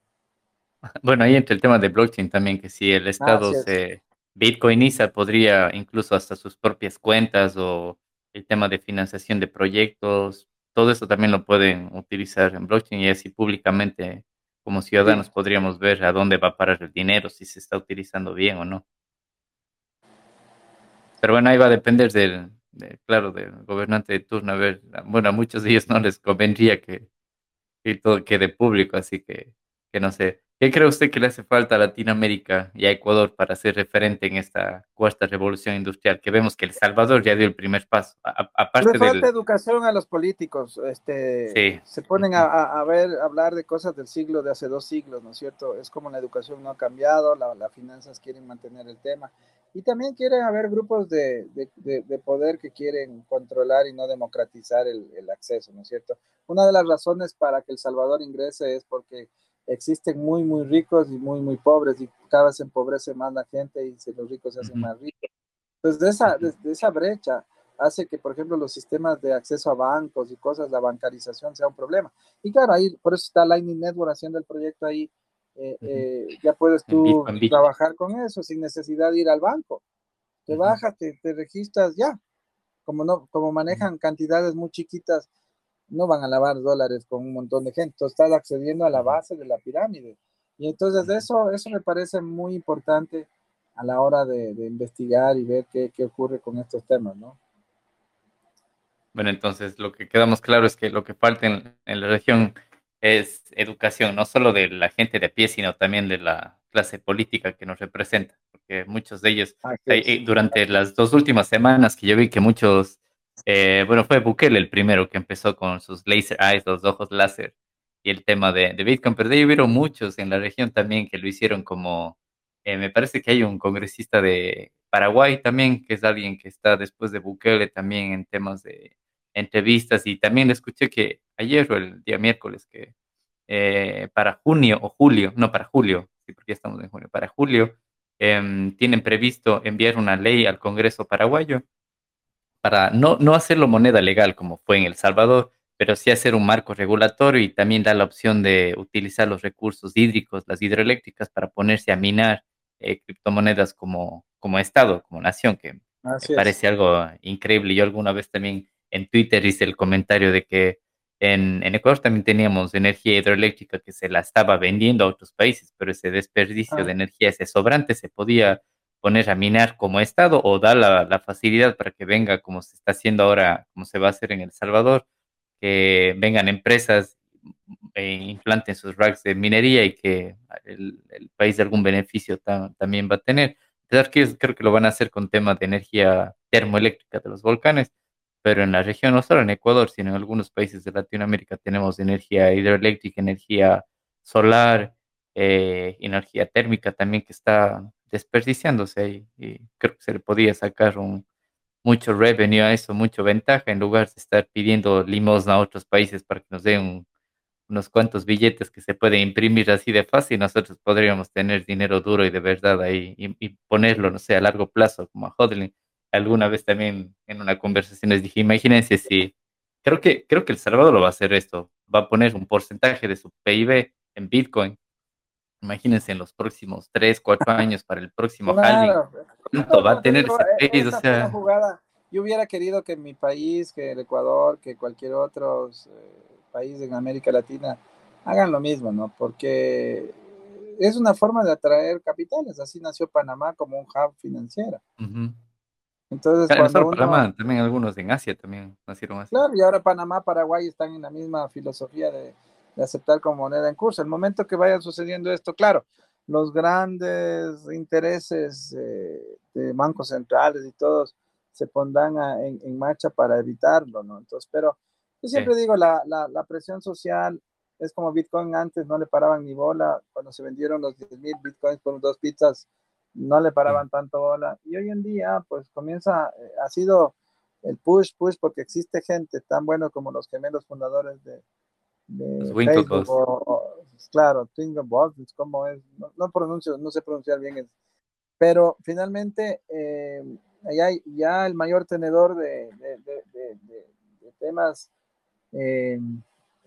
Bueno, ahí entre el tema de blockchain también, que si el Estado se bitcoiniza, podría incluso hasta sus propias cuentas o el tema de financiación de proyectos, todo eso también lo pueden utilizar en blockchain y así públicamente como ciudadanos podríamos ver a dónde va a parar el dinero, si se está utilizando bien o no. Pero bueno, ahí va a depender del, claro, del gobernante de turno. A ver, bueno, a muchos de ellos no les convendría que, que todo quede público, así que, que no sé. ¿Qué cree usted que le hace falta a Latinoamérica y a Ecuador para ser referente en esta cuarta revolución industrial? Que vemos que El Salvador ya dio el primer paso. aparte le falta educación a los políticos. Este, Se ponen a, a, ver, hablar de cosas del siglo de hace dos siglos, ¿no es cierto? Es como la educación no ha cambiado, las la finanzas quieren mantener el tema. Y también quieren haber grupos de, de, de, poder que quieren controlar y no democratizar el, el, acceso, ¿no es cierto? Una de las razones para que El Salvador ingrese es porque existen muy, muy ricos y muy, muy pobres y cada vez se empobrece más la gente y los ricos se hacen más ricos. Entonces, de esa, de, esa brecha hace que, por ejemplo, los sistemas de acceso a bancos y cosas, la bancarización sea un problema. Y claro, ahí, por eso está Lightning Network haciendo el proyecto ahí eh, eh, ya puedes tú trabajar con eso sin necesidad de ir al banco. Te bajas, te, registras ya. Como, no, como manejan cantidades muy chiquitas, no van a lavar dólares con un montón de gente. Estás accediendo a la base de la pirámide. Y entonces eso, eso me parece muy importante a la hora de, investigar y ver qué, qué, ocurre con estos temas, ¿no? Bueno, entonces lo que quedamos claro es que lo que falta en, en la región es educación, no solo de la gente de pie, sino también de la clase política que nos representa, porque muchos de ellos, eh, durante las dos últimas semanas que yo vi que muchos, eh, bueno, fue Bukele el primero que empezó con sus laser eyes, los ojos láser, y el tema de, Bitcoin, pero de ahí hubieron muchos en la región también que lo hicieron como, eh, me parece que hay un congresista de Paraguay también, que es alguien que está después de Bukele también en temas de entrevistas. Y también escuché que ayer o el día miércoles que eh, para junio o julio, no para julio, sí, porque ya estamos en junio, para julio em, tienen previsto enviar una ley al Congreso paraguayo para no, no hacerlo moneda legal como fue en El Salvador, pero sí hacer un marco regulatorio y también dar la opción de utilizar los recursos hídricos, las hidroeléctricas, para ponerse a minar eh, criptomonedas como, como Estado, como nación, que me parece algo increíble. Yo alguna vez también en Twitter hice el comentario de que en, Ecuador también teníamos energía hidroeléctrica que se la estaba vendiendo a otros países, pero ese desperdicio de ah. energía, ese sobrante, se podía poner a minar como Estado o dar la, facilidad para que venga, como se está haciendo ahora, como se va a hacer en El Salvador, que vengan empresas e implanten sus racks de minería y que el, país algún beneficio también va a tener. que creo que lo van a hacer con temas de energía termoeléctrica de los volcanes, pero en la región, no solo en Ecuador, sino en algunos países de Latinoamérica, tenemos energía hidroeléctrica, energía solar, eh, energía térmica también que está desperdiciándose y, creo que se le podía sacar un, mucho revenue a eso, mucho ventaja, en lugar de estar pidiendo limosna a otros países para que nos den unos cuantos billetes que se pueden imprimir así de fácil, nosotros podríamos tener dinero duro y de verdad ahí y, ponerlo, no sé, a largo plazo, como a Hodling. Alguna vez también en una conversación les dije, imagínense si, creo que, creo que El Salvador lo va a hacer esto, va a poner un porcentaje de su PIB en Bitcoin. Imagínense en los próximos 3, 4 años para el próximo claro. ¿Cuánto va a tener ese país? O sea... Yo hubiera querido que mi país, que el Ecuador, que cualquier otro eh, país en América Latina hagan lo mismo, ¿no? Porque es una forma de atraer capitales. Así nació Panamá como un hub financiero. Entonces, cuando Panamá, también algunos en Asia también nacieron así. Claro, y ahora Panamá, Paraguay están en la misma filosofía de, aceptar como moneda en curso. El momento que vaya sucediendo esto, claro, los grandes intereses eh, de bancos centrales y todos se pondrán en, marcha para evitarlo, ¿no? Entonces, pero yo siempre digo, la, la, presión social es como Bitcoin antes, no le paraban ni bola, cuando se vendieron los 10 mil Bitcoins por dos pizzas, no le paraban tanto bola, y hoy en día, pues comienza, eh, ha sido el push, push, porque existe gente tan bueno como los gemelos fundadores de, de Facebook, claro, Twingobots, como es, no, pronuncio, no sé pronunciar bien, pero finalmente, eh, ya, ya el mayor tenedor de, temas eh,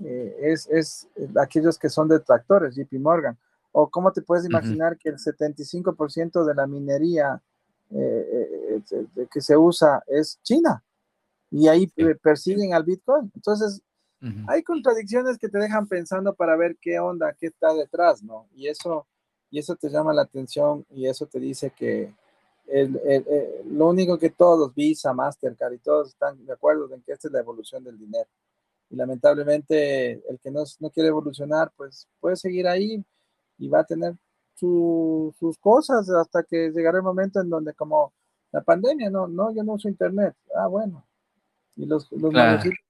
eh, es, es, aquellos que son detractores, JP Morgan. O cómo te puedes imaginar que el 75% de la minería eh, que se usa es China y ahí persiguen al Bitcoin. Entonces, hay contradicciones que te dejan pensando para ver qué onda, qué está detrás, ¿no? Y eso, y eso te llama la atención y eso te dice que, lo único que todos, Visa, Mastercard y todos están de acuerdo en que esta es la evolución del dinero. Y lamentablemente el que no, no quiere evolucionar, pues puede seguir ahí y va a tener sus cosas hasta que llegará el momento en donde como la pandemia, no, no, yo no uso internet. Ah, bueno. Y los, los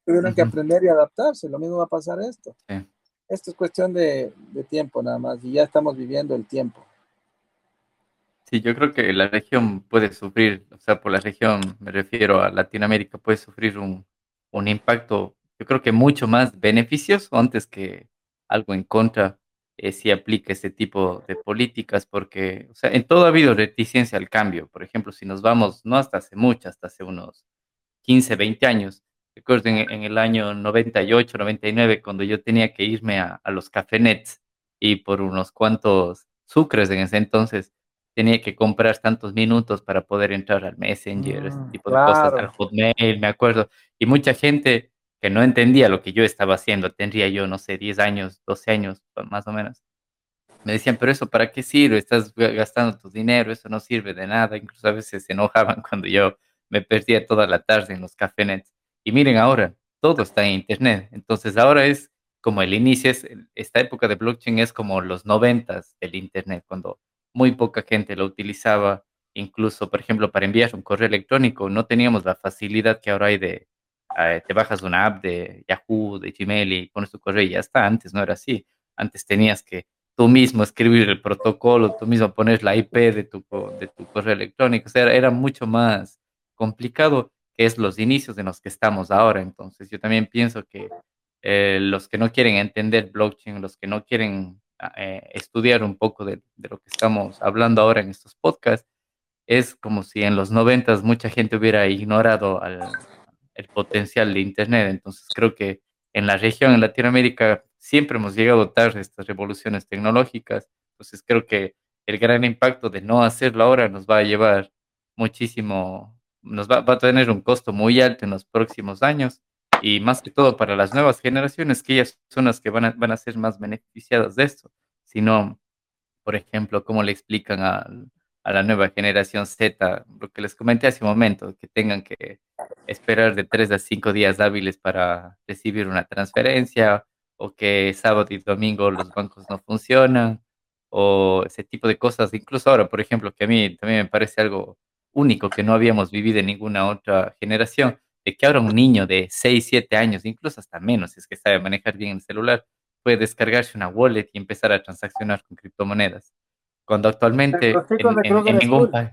tuvieron que aprender y adaptarse. Lo mismo va a pasar esto. Esto es cuestión de, de tiempo nada más y ya estamos viviendo el tiempo. Sí, yo creo que la región puede sufrir, o sea, por la región me refiero a Latinoamérica, puede sufrir un, un impacto, yo creo que mucho más beneficioso antes que algo en contra eh, si aplica este tipo de políticas, porque, o sea, en todo ha habido reticencia al cambio. Por ejemplo, si nos vamos, no hasta hace mucho, hasta hace unos 15, 20 años, recuerdo en, en el año 98, 99, cuando yo tenía que irme a, a los cafenets y por unos cuantos sucres en ese entonces, tenía que comprar tantos minutos para poder entrar al Messenger, ese mm, tipo de cosas, al Hotmail, me acuerdo. Y mucha gente que no entendía lo que yo estaba haciendo, tendría yo, no sé, 10 años, 12 años, más o menos. Me decían, pero eso para qué sirve? Estás gastando tu dinero, eso no sirve de nada. Incluso a veces se enojaban cuando yo me perdía toda la tarde en los cafenets. Y miren ahora, todo está en Internet. Entonces ahora es como el inicio, es, esta época de blockchain es como los noventas del Internet, cuando muy poca gente lo utilizaba, incluso, por ejemplo, para enviar un correo electrónico, no teníamos la facilidad que ahora hay de, eh, te bajas una app de Yahoo, de Gmail y pones tu correo y ya está, antes no era así, antes tenías que tú mismo escribir el protocolo, tú mismo poner la IP de tu, de tu correo electrónico, o sea, era, mucho más complicado que es los inicios en los que estamos ahora. Entonces, yo también pienso que eh, los que no quieren entender blockchain, los que no quieren eh, estudiar un poco de, lo que estamos hablando ahora en estos podcasts, es como si en los noventas mucha gente hubiera ignorado el potencial de Internet. Entonces creo que en la región, en Latinoamérica, siempre hemos llegado tarde a estas revoluciones tecnológicas. Entonces creo que el gran impacto de no hacerlo ahora nos va a llevar muchísimo, nos va, a tener un costo muy alto en los próximos años. Y más que todo para las nuevas generaciones, que ellas son las que van a, van a ser más beneficiadas de esto, sino, por ejemplo, cómo le explican a, a la nueva generación Z, lo que les comenté hace un momento, que tengan que esperar de tres a cinco días hábiles para recibir una transferencia, o que sábado y domingo los bancos no funcionan, o ese tipo de cosas. Incluso ahora, por ejemplo, que a mí también me parece algo único que no habíamos vivido en ninguna otra generación, de que ahora un niño de 6, 7 años, incluso hasta menos, si es que sabe manejar bien el celular, puede descargarse una wallet y empezar a transaccionar con criptomonedas. Cuando actualmente en, ningún país.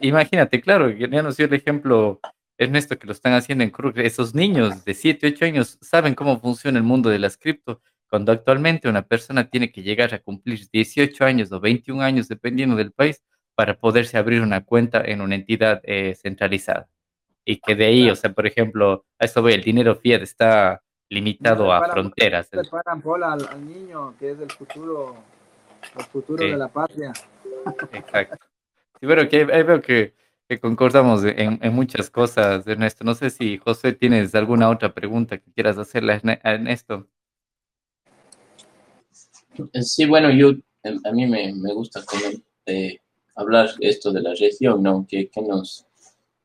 Imagínate, claro, ya nos dio el ejemplo Ernesto que lo están haciendo en Krug. Esos niños de 7, 8 años saben cómo funciona el mundo de las cripto cuando actualmente una persona tiene que llegar a cumplir 18 años o 21 años, dependiendo del país, para poderse abrir una cuenta en una entidad eh, centralizada. Y que de ahí, o sea, por ejemplo, a esto voy, el dinero fiat está limitado a fronteras. Le paran bola al, niño, que es el futuro, el futuro de la patria. Exacto. Sí, pero que ahí veo que, que concordamos en, en, muchas cosas, Ernesto. No sé si, José, tienes alguna otra pregunta que quieras hacerle a Ernesto. Sí, bueno, yo, a mí me, me gusta eh, hablar esto de la región, ¿no? ¿Qué, qué nos,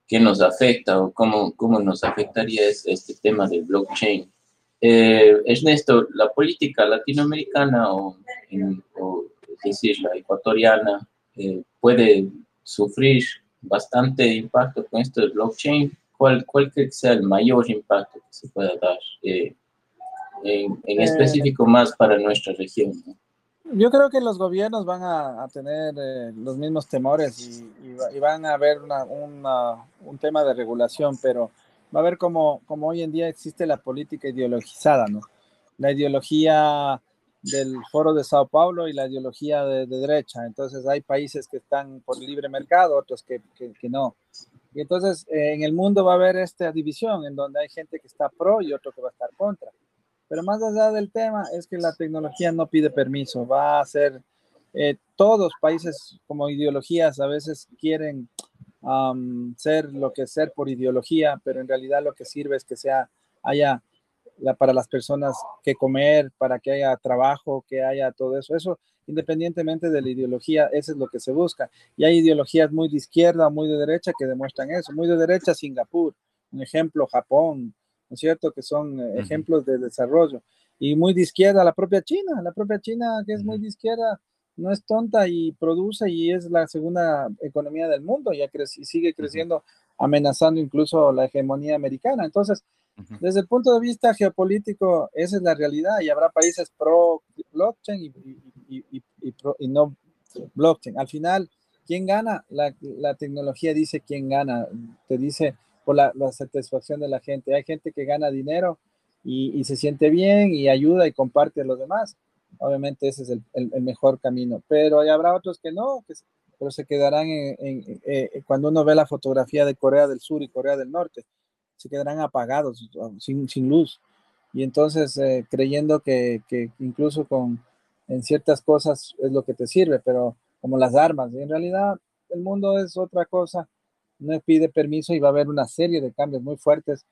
qué nos afecta o cómo, cómo nos afectaría este tema del blockchain? Eh, Ernesto, la política latinoamericana o, es decir, la ecuatoriana eh, puede sufrir bastante impacto con esto del blockchain. ¿Cuál, cuál que sea el mayor impacto que se pueda dar? Eh, en, en específico más para nuestra región? Yo creo que los gobiernos van a, a tener eh, los mismos temores y, y, van a haber una, una, un tema de regulación, pero va a ver como, como hoy en día existe la política ideologizada, ¿no? La ideología del foro de Sao Paulo y la ideología de, de derecha. Entonces hay países que están por libre mercado, otros que, que, que no. Y entonces eh, en el mundo va a haber esta división en donde hay gente que está pro y otro que va a estar contra. Pero más allá del tema es que la tecnología no pide permiso, va a ser, eh, todos países como ideologías a veces quieren ser lo que ser por ideología, pero en realidad lo que sirve es que sea, haya para las personas que comer, para que haya trabajo, que haya todo eso. Eso, independientemente de la ideología, eso es lo que se busca. Y hay ideologías muy de izquierda, muy de derecha que demuestran eso. Muy de derecha, Singapur, un ejemplo, Japón, ¿no es cierto? Que son eh, ejemplos de desarrollo. Y muy de izquierda, la propia China, la propia China que es muy de izquierda, no es tonta y produce y es la segunda economía del mundo y, y sigue creciendo, amenazando incluso la hegemonía americana. Entonces, desde el punto de vista geopolítico, esa es la realidad y habrá países pro blockchain y, y no blockchain. Al final, ¿quién gana? La, la, tecnología dice quién gana, te dice por la, satisfacción de la gente. Hay gente que gana dinero y, se siente bien y ayuda y comparte a los demás. Obviamente ese es el, mejor camino, pero habrá otros que no, pero se quedarán en, eh, cuando uno ve la fotografía de Corea del Sur y Corea del Norte, se quedarán apagados, sin, sin luz. Y entonces eh, creyendo que, incluso con en ciertas cosas es lo que te sirve, pero como las armas, en realidad el mundo es otra cosa no pide permiso y va a haber una serie de cambios muy fuertes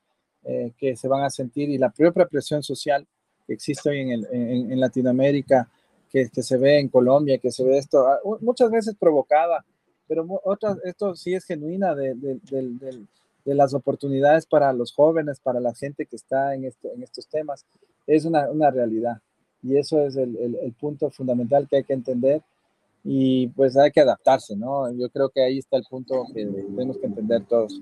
eh, que se van a sentir y la propia presión social que existe hoy en, en, Latinoamérica, que, que, se ve en Colombia, que se ve esto, ah, muchas veces provocada, pero otras, esto sí es genuina de, de, de, las oportunidades para los jóvenes, para la gente que está en, esto, en estos temas, es una, una realidad. Y eso es el, el, el punto fundamental que hay que entender y pues hay que adaptarse, ¿no? Yo creo que ahí está el punto que tenemos que entender todos.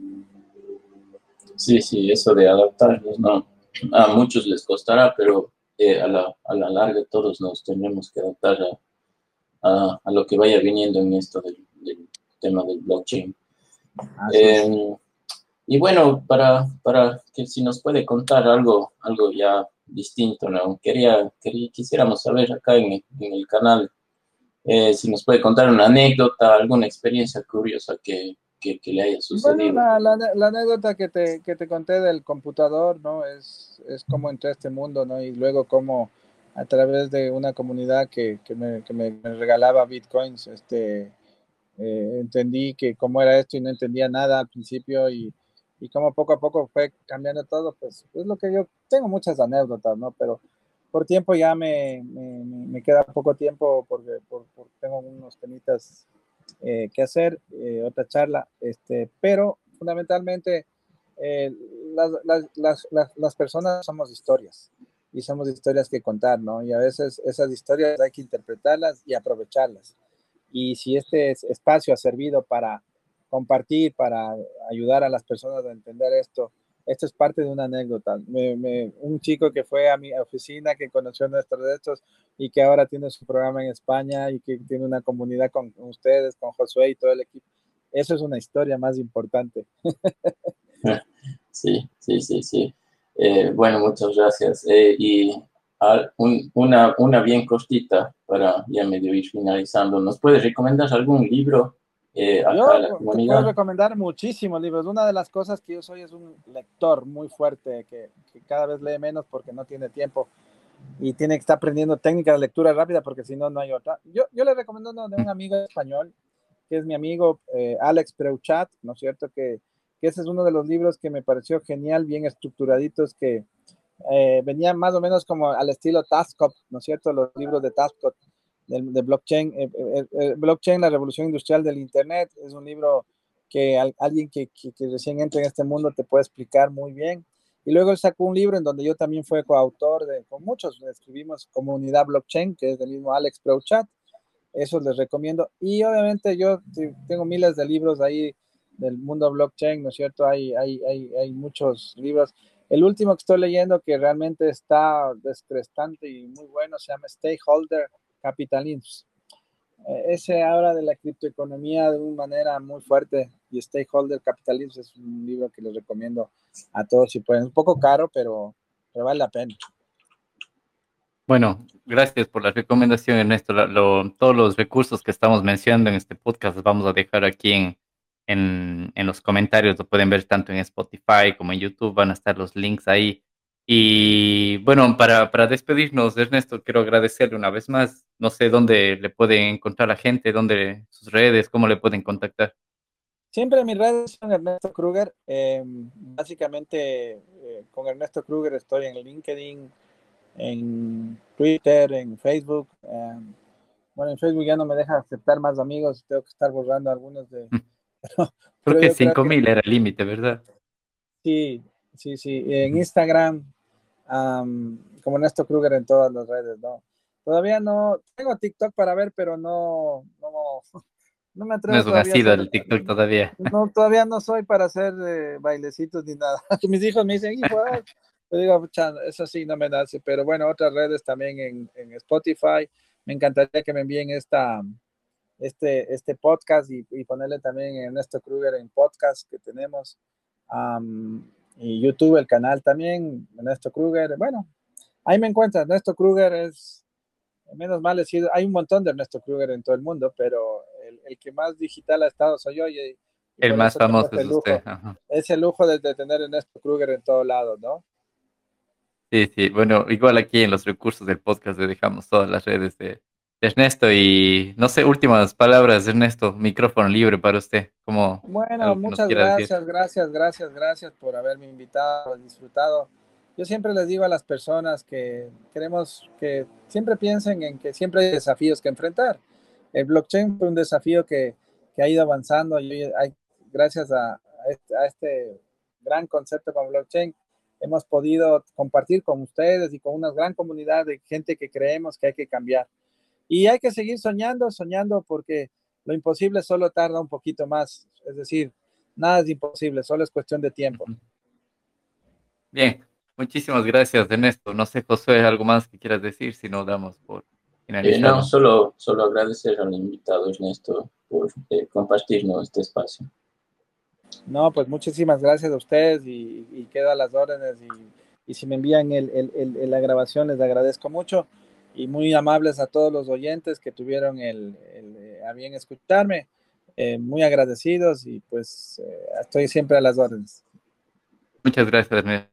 Sí, sí, eso de adaptarnos, ¿no? A muchos les costará, pero eh, a, la, a, la, larga todos nos tenemos que adaptar a, a, lo que vaya viniendo en esto del, del tema del blockchain. Eh, y bueno, para, para que si nos puede contar algo, algo ya distinto, ¿no? Quería, quería quisiéramos saber acá en, en el canal eh, si nos puede contar una anécdota, alguna experiencia curiosa que, que, le haya sucedido. Bueno, la, la, anécdota que te, que te, conté del computador, ¿no? Es, es cómo entré a este mundo, ¿no? Y luego cómo a través de una comunidad que, que, me, que me, regalaba bitcoins, este, eh, entendí que cómo era esto y no entendía nada al principio y, y cómo poco a poco fue cambiando todo, pues es lo que yo tengo muchas anécdotas, ¿no? Pero por tiempo ya me, me, me queda poco tiempo porque, tengo unos temitas eh, que hacer, eh, otra charla, este, pero fundamentalmente eh, las, las, las, las, personas somos historias y somos historias que contar, ¿no? Y a veces esas historias hay que interpretarlas y aprovecharlas. Y si este espacio ha servido para compartir, para ayudar a las personas a entender esto, esto es parte de una anécdota. un chico que fue a mi oficina, que conoció nuestros derechos y que ahora tiene su programa en España y que tiene una comunidad con ustedes, con Josué y todo el equipo. Eso es una historia más importante. Sí, sí, sí, sí. Eh, bueno, muchas gracias. Eh, y una, una bien cortita para ya medio ir finalizando. ¿Nos puedes recomendar algún libro eh, yo la comunidad? puedo recomendar muchísimos libros. Una de las cosas que yo soy es un lector muy fuerte que, que cada vez lee menos porque no tiene tiempo y tiene que estar aprendiendo técnicas de lectura rápida porque si no, no hay otra. Yo, yo le recomiendo uno de un amigo español, que es mi amigo eh, Alex Preuchat, ¿no es cierto? Que, que, ese es uno de los libros que me pareció genial, bien estructuraditos, que eh, venían más o menos como al estilo Taskop, ¿no es cierto? Los libros de Taskop de, de blockchain. Eh, blockchain, la revolución industrial del Internet, es un libro que alguien que, que, que recién entra en este mundo te puede explicar muy bien y luego él sacó un libro en donde yo también fui coautor, de, con muchos escribimos Comunidad Blockchain, que es del mismo Alex Prochat. Eso les recomiendo. Y obviamente yo tengo miles de libros ahí del mundo blockchain, ¿no es cierto? Hay, hay, hay, hay muchos libros. El último que estoy leyendo que realmente está descrestante y muy bueno se llama Stakeholder Capitalism. Eh, ese habla de la criptoeconomía de una manera muy fuerte y Stakeholder Capitalism es un libro que les recomiendo a todos si pueden. Un poco caro, pero, vale la pena. Bueno, gracias por la recomendación, Ernesto. todos los recursos que estamos mencionando en este podcast los vamos a dejar aquí en, los comentarios. Lo pueden ver tanto en Spotify como en YouTube. Van a estar los links ahí. Y bueno, para, para despedirnos, Ernesto, quiero agradecerle una vez más. No sé dónde le pueden encontrar la gente, dónde sus redes, cómo le pueden contactar. Siempre mis redes son Ernesto Kruger. Em, básicamente eh, con Ernesto Kruger estoy en LinkedIn, en Twitter, en Facebook. Em, bueno, en Facebook ya no me deja aceptar más amigos, tengo que estar borrando algunos de... creo que 5000 era el límite, ¿verdad? Sí, sí, sí. En Instagram, como Ernesto Kruger en todas las redes, ¿no? Todavía no, tengo TikTok para ver, pero no, no, no me atrevo. No es todavía el TikTok todavía. No, todavía no soy para hacer eh, bailecitos ni nada. Mis hijos me dicen, hijo, yo digo, eso sí no me nace, pero bueno, otras redes también en, en, Spotify. Me encantaría que me envíen esta, este, este podcast y, y ponerle también Ernesto Kruger en podcast que tenemos. Y YouTube, el canal también, Ernesto Kruger. Bueno, ahí me encuentran. Ernesto Kruger es, menos mal, hay un montón de Ernesto Kruger en todo el mundo, pero el, que más digital ha estado soy yo. Y, el más famoso es usted. Es el lujo de, tener a Ernesto Kruger en todos lados, ¿no? Sí, sí. Bueno, igual aquí en los recursos del podcast le dejamos todas las redes de, Ernesto y no sé, últimas palabras, Ernesto, micrófono libre para usted. Como bueno, muchas gracias, gracias, gracias, gracias por haberme invitado, disfrutado. Yo siempre les digo a las personas que queremos que siempre piensen en que siempre hay desafíos que enfrentar el blockchain fue un desafío que, ha ido avanzando y hay, gracias este, a, este, gran concepto con blockchain hemos podido compartir con ustedes y con una gran comunidad de gente que creemos que hay que cambiar. Y hay que seguir soñando, soñando porque lo imposible solo tarda un poquito más. Es decir, nada es imposible, solo es cuestión de tiempo. Bien, muchísimas gracias, Ernesto. No sé, José, algo más que quieras decir, si no damos por eh, no, solo, solo agradecer al invitado Ernesto por eh, compartirnos este espacio. No, pues muchísimas gracias a ustedes y, y quedo a las órdenes y, y si me envían el, el, la grabación les agradezco mucho y muy amables a todos los oyentes que tuvieron el, eh, a bien escucharme, muy agradecidos y pues estoy siempre a las órdenes. Muchas gracias. Ernesto.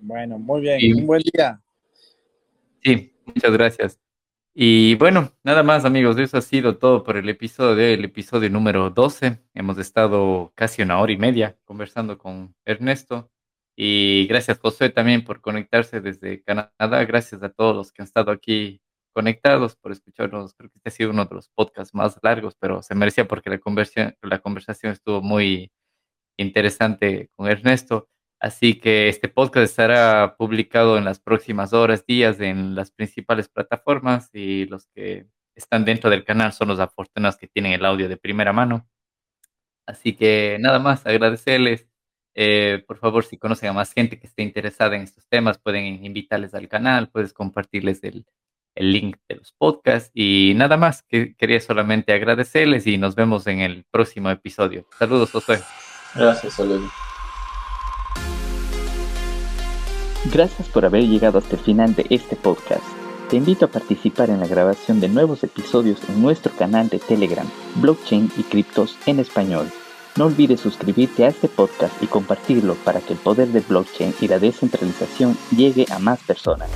Bueno, muy bien, un buen día. Sí, Muchas gracias. Y bueno, nada más amigos, eso ha sido todo por el episodio del episodio número 12. Hemos estado casi una hora y media conversando con Ernesto. Y gracias José también por conectarse desde Canadá. Gracias a todos los que han estado aquí conectados por escucharnos. Creo que este ha sido uno de los podcasts más largos, pero se merecía porque la conversación, la conversación estuvo muy interesante con Ernesto. Así que este podcast estará publicado en las próximas horas, días en las principales plataformas y los que están dentro del canal son los afortunados que tienen el audio de primera mano. Así que nada más, agradecerles. Eh, por favor, si conocen a más gente que esté interesada en estos temas, pueden invitarles al canal, puedes compartirles el, el link de los podcasts y nada más, que quería solamente agradecerles y nos vemos en el próximo episodio. Saludos, José. Gracias, saludos. Gracias por haber llegado hasta el final de este podcast. Te invito a participar en la grabación de nuevos episodios en nuestro canal de Telegram, Blockchain y Criptos en Español. No olvides suscribirte a este podcast y compartirlo para que el poder del blockchain y la descentralización llegue a más personas.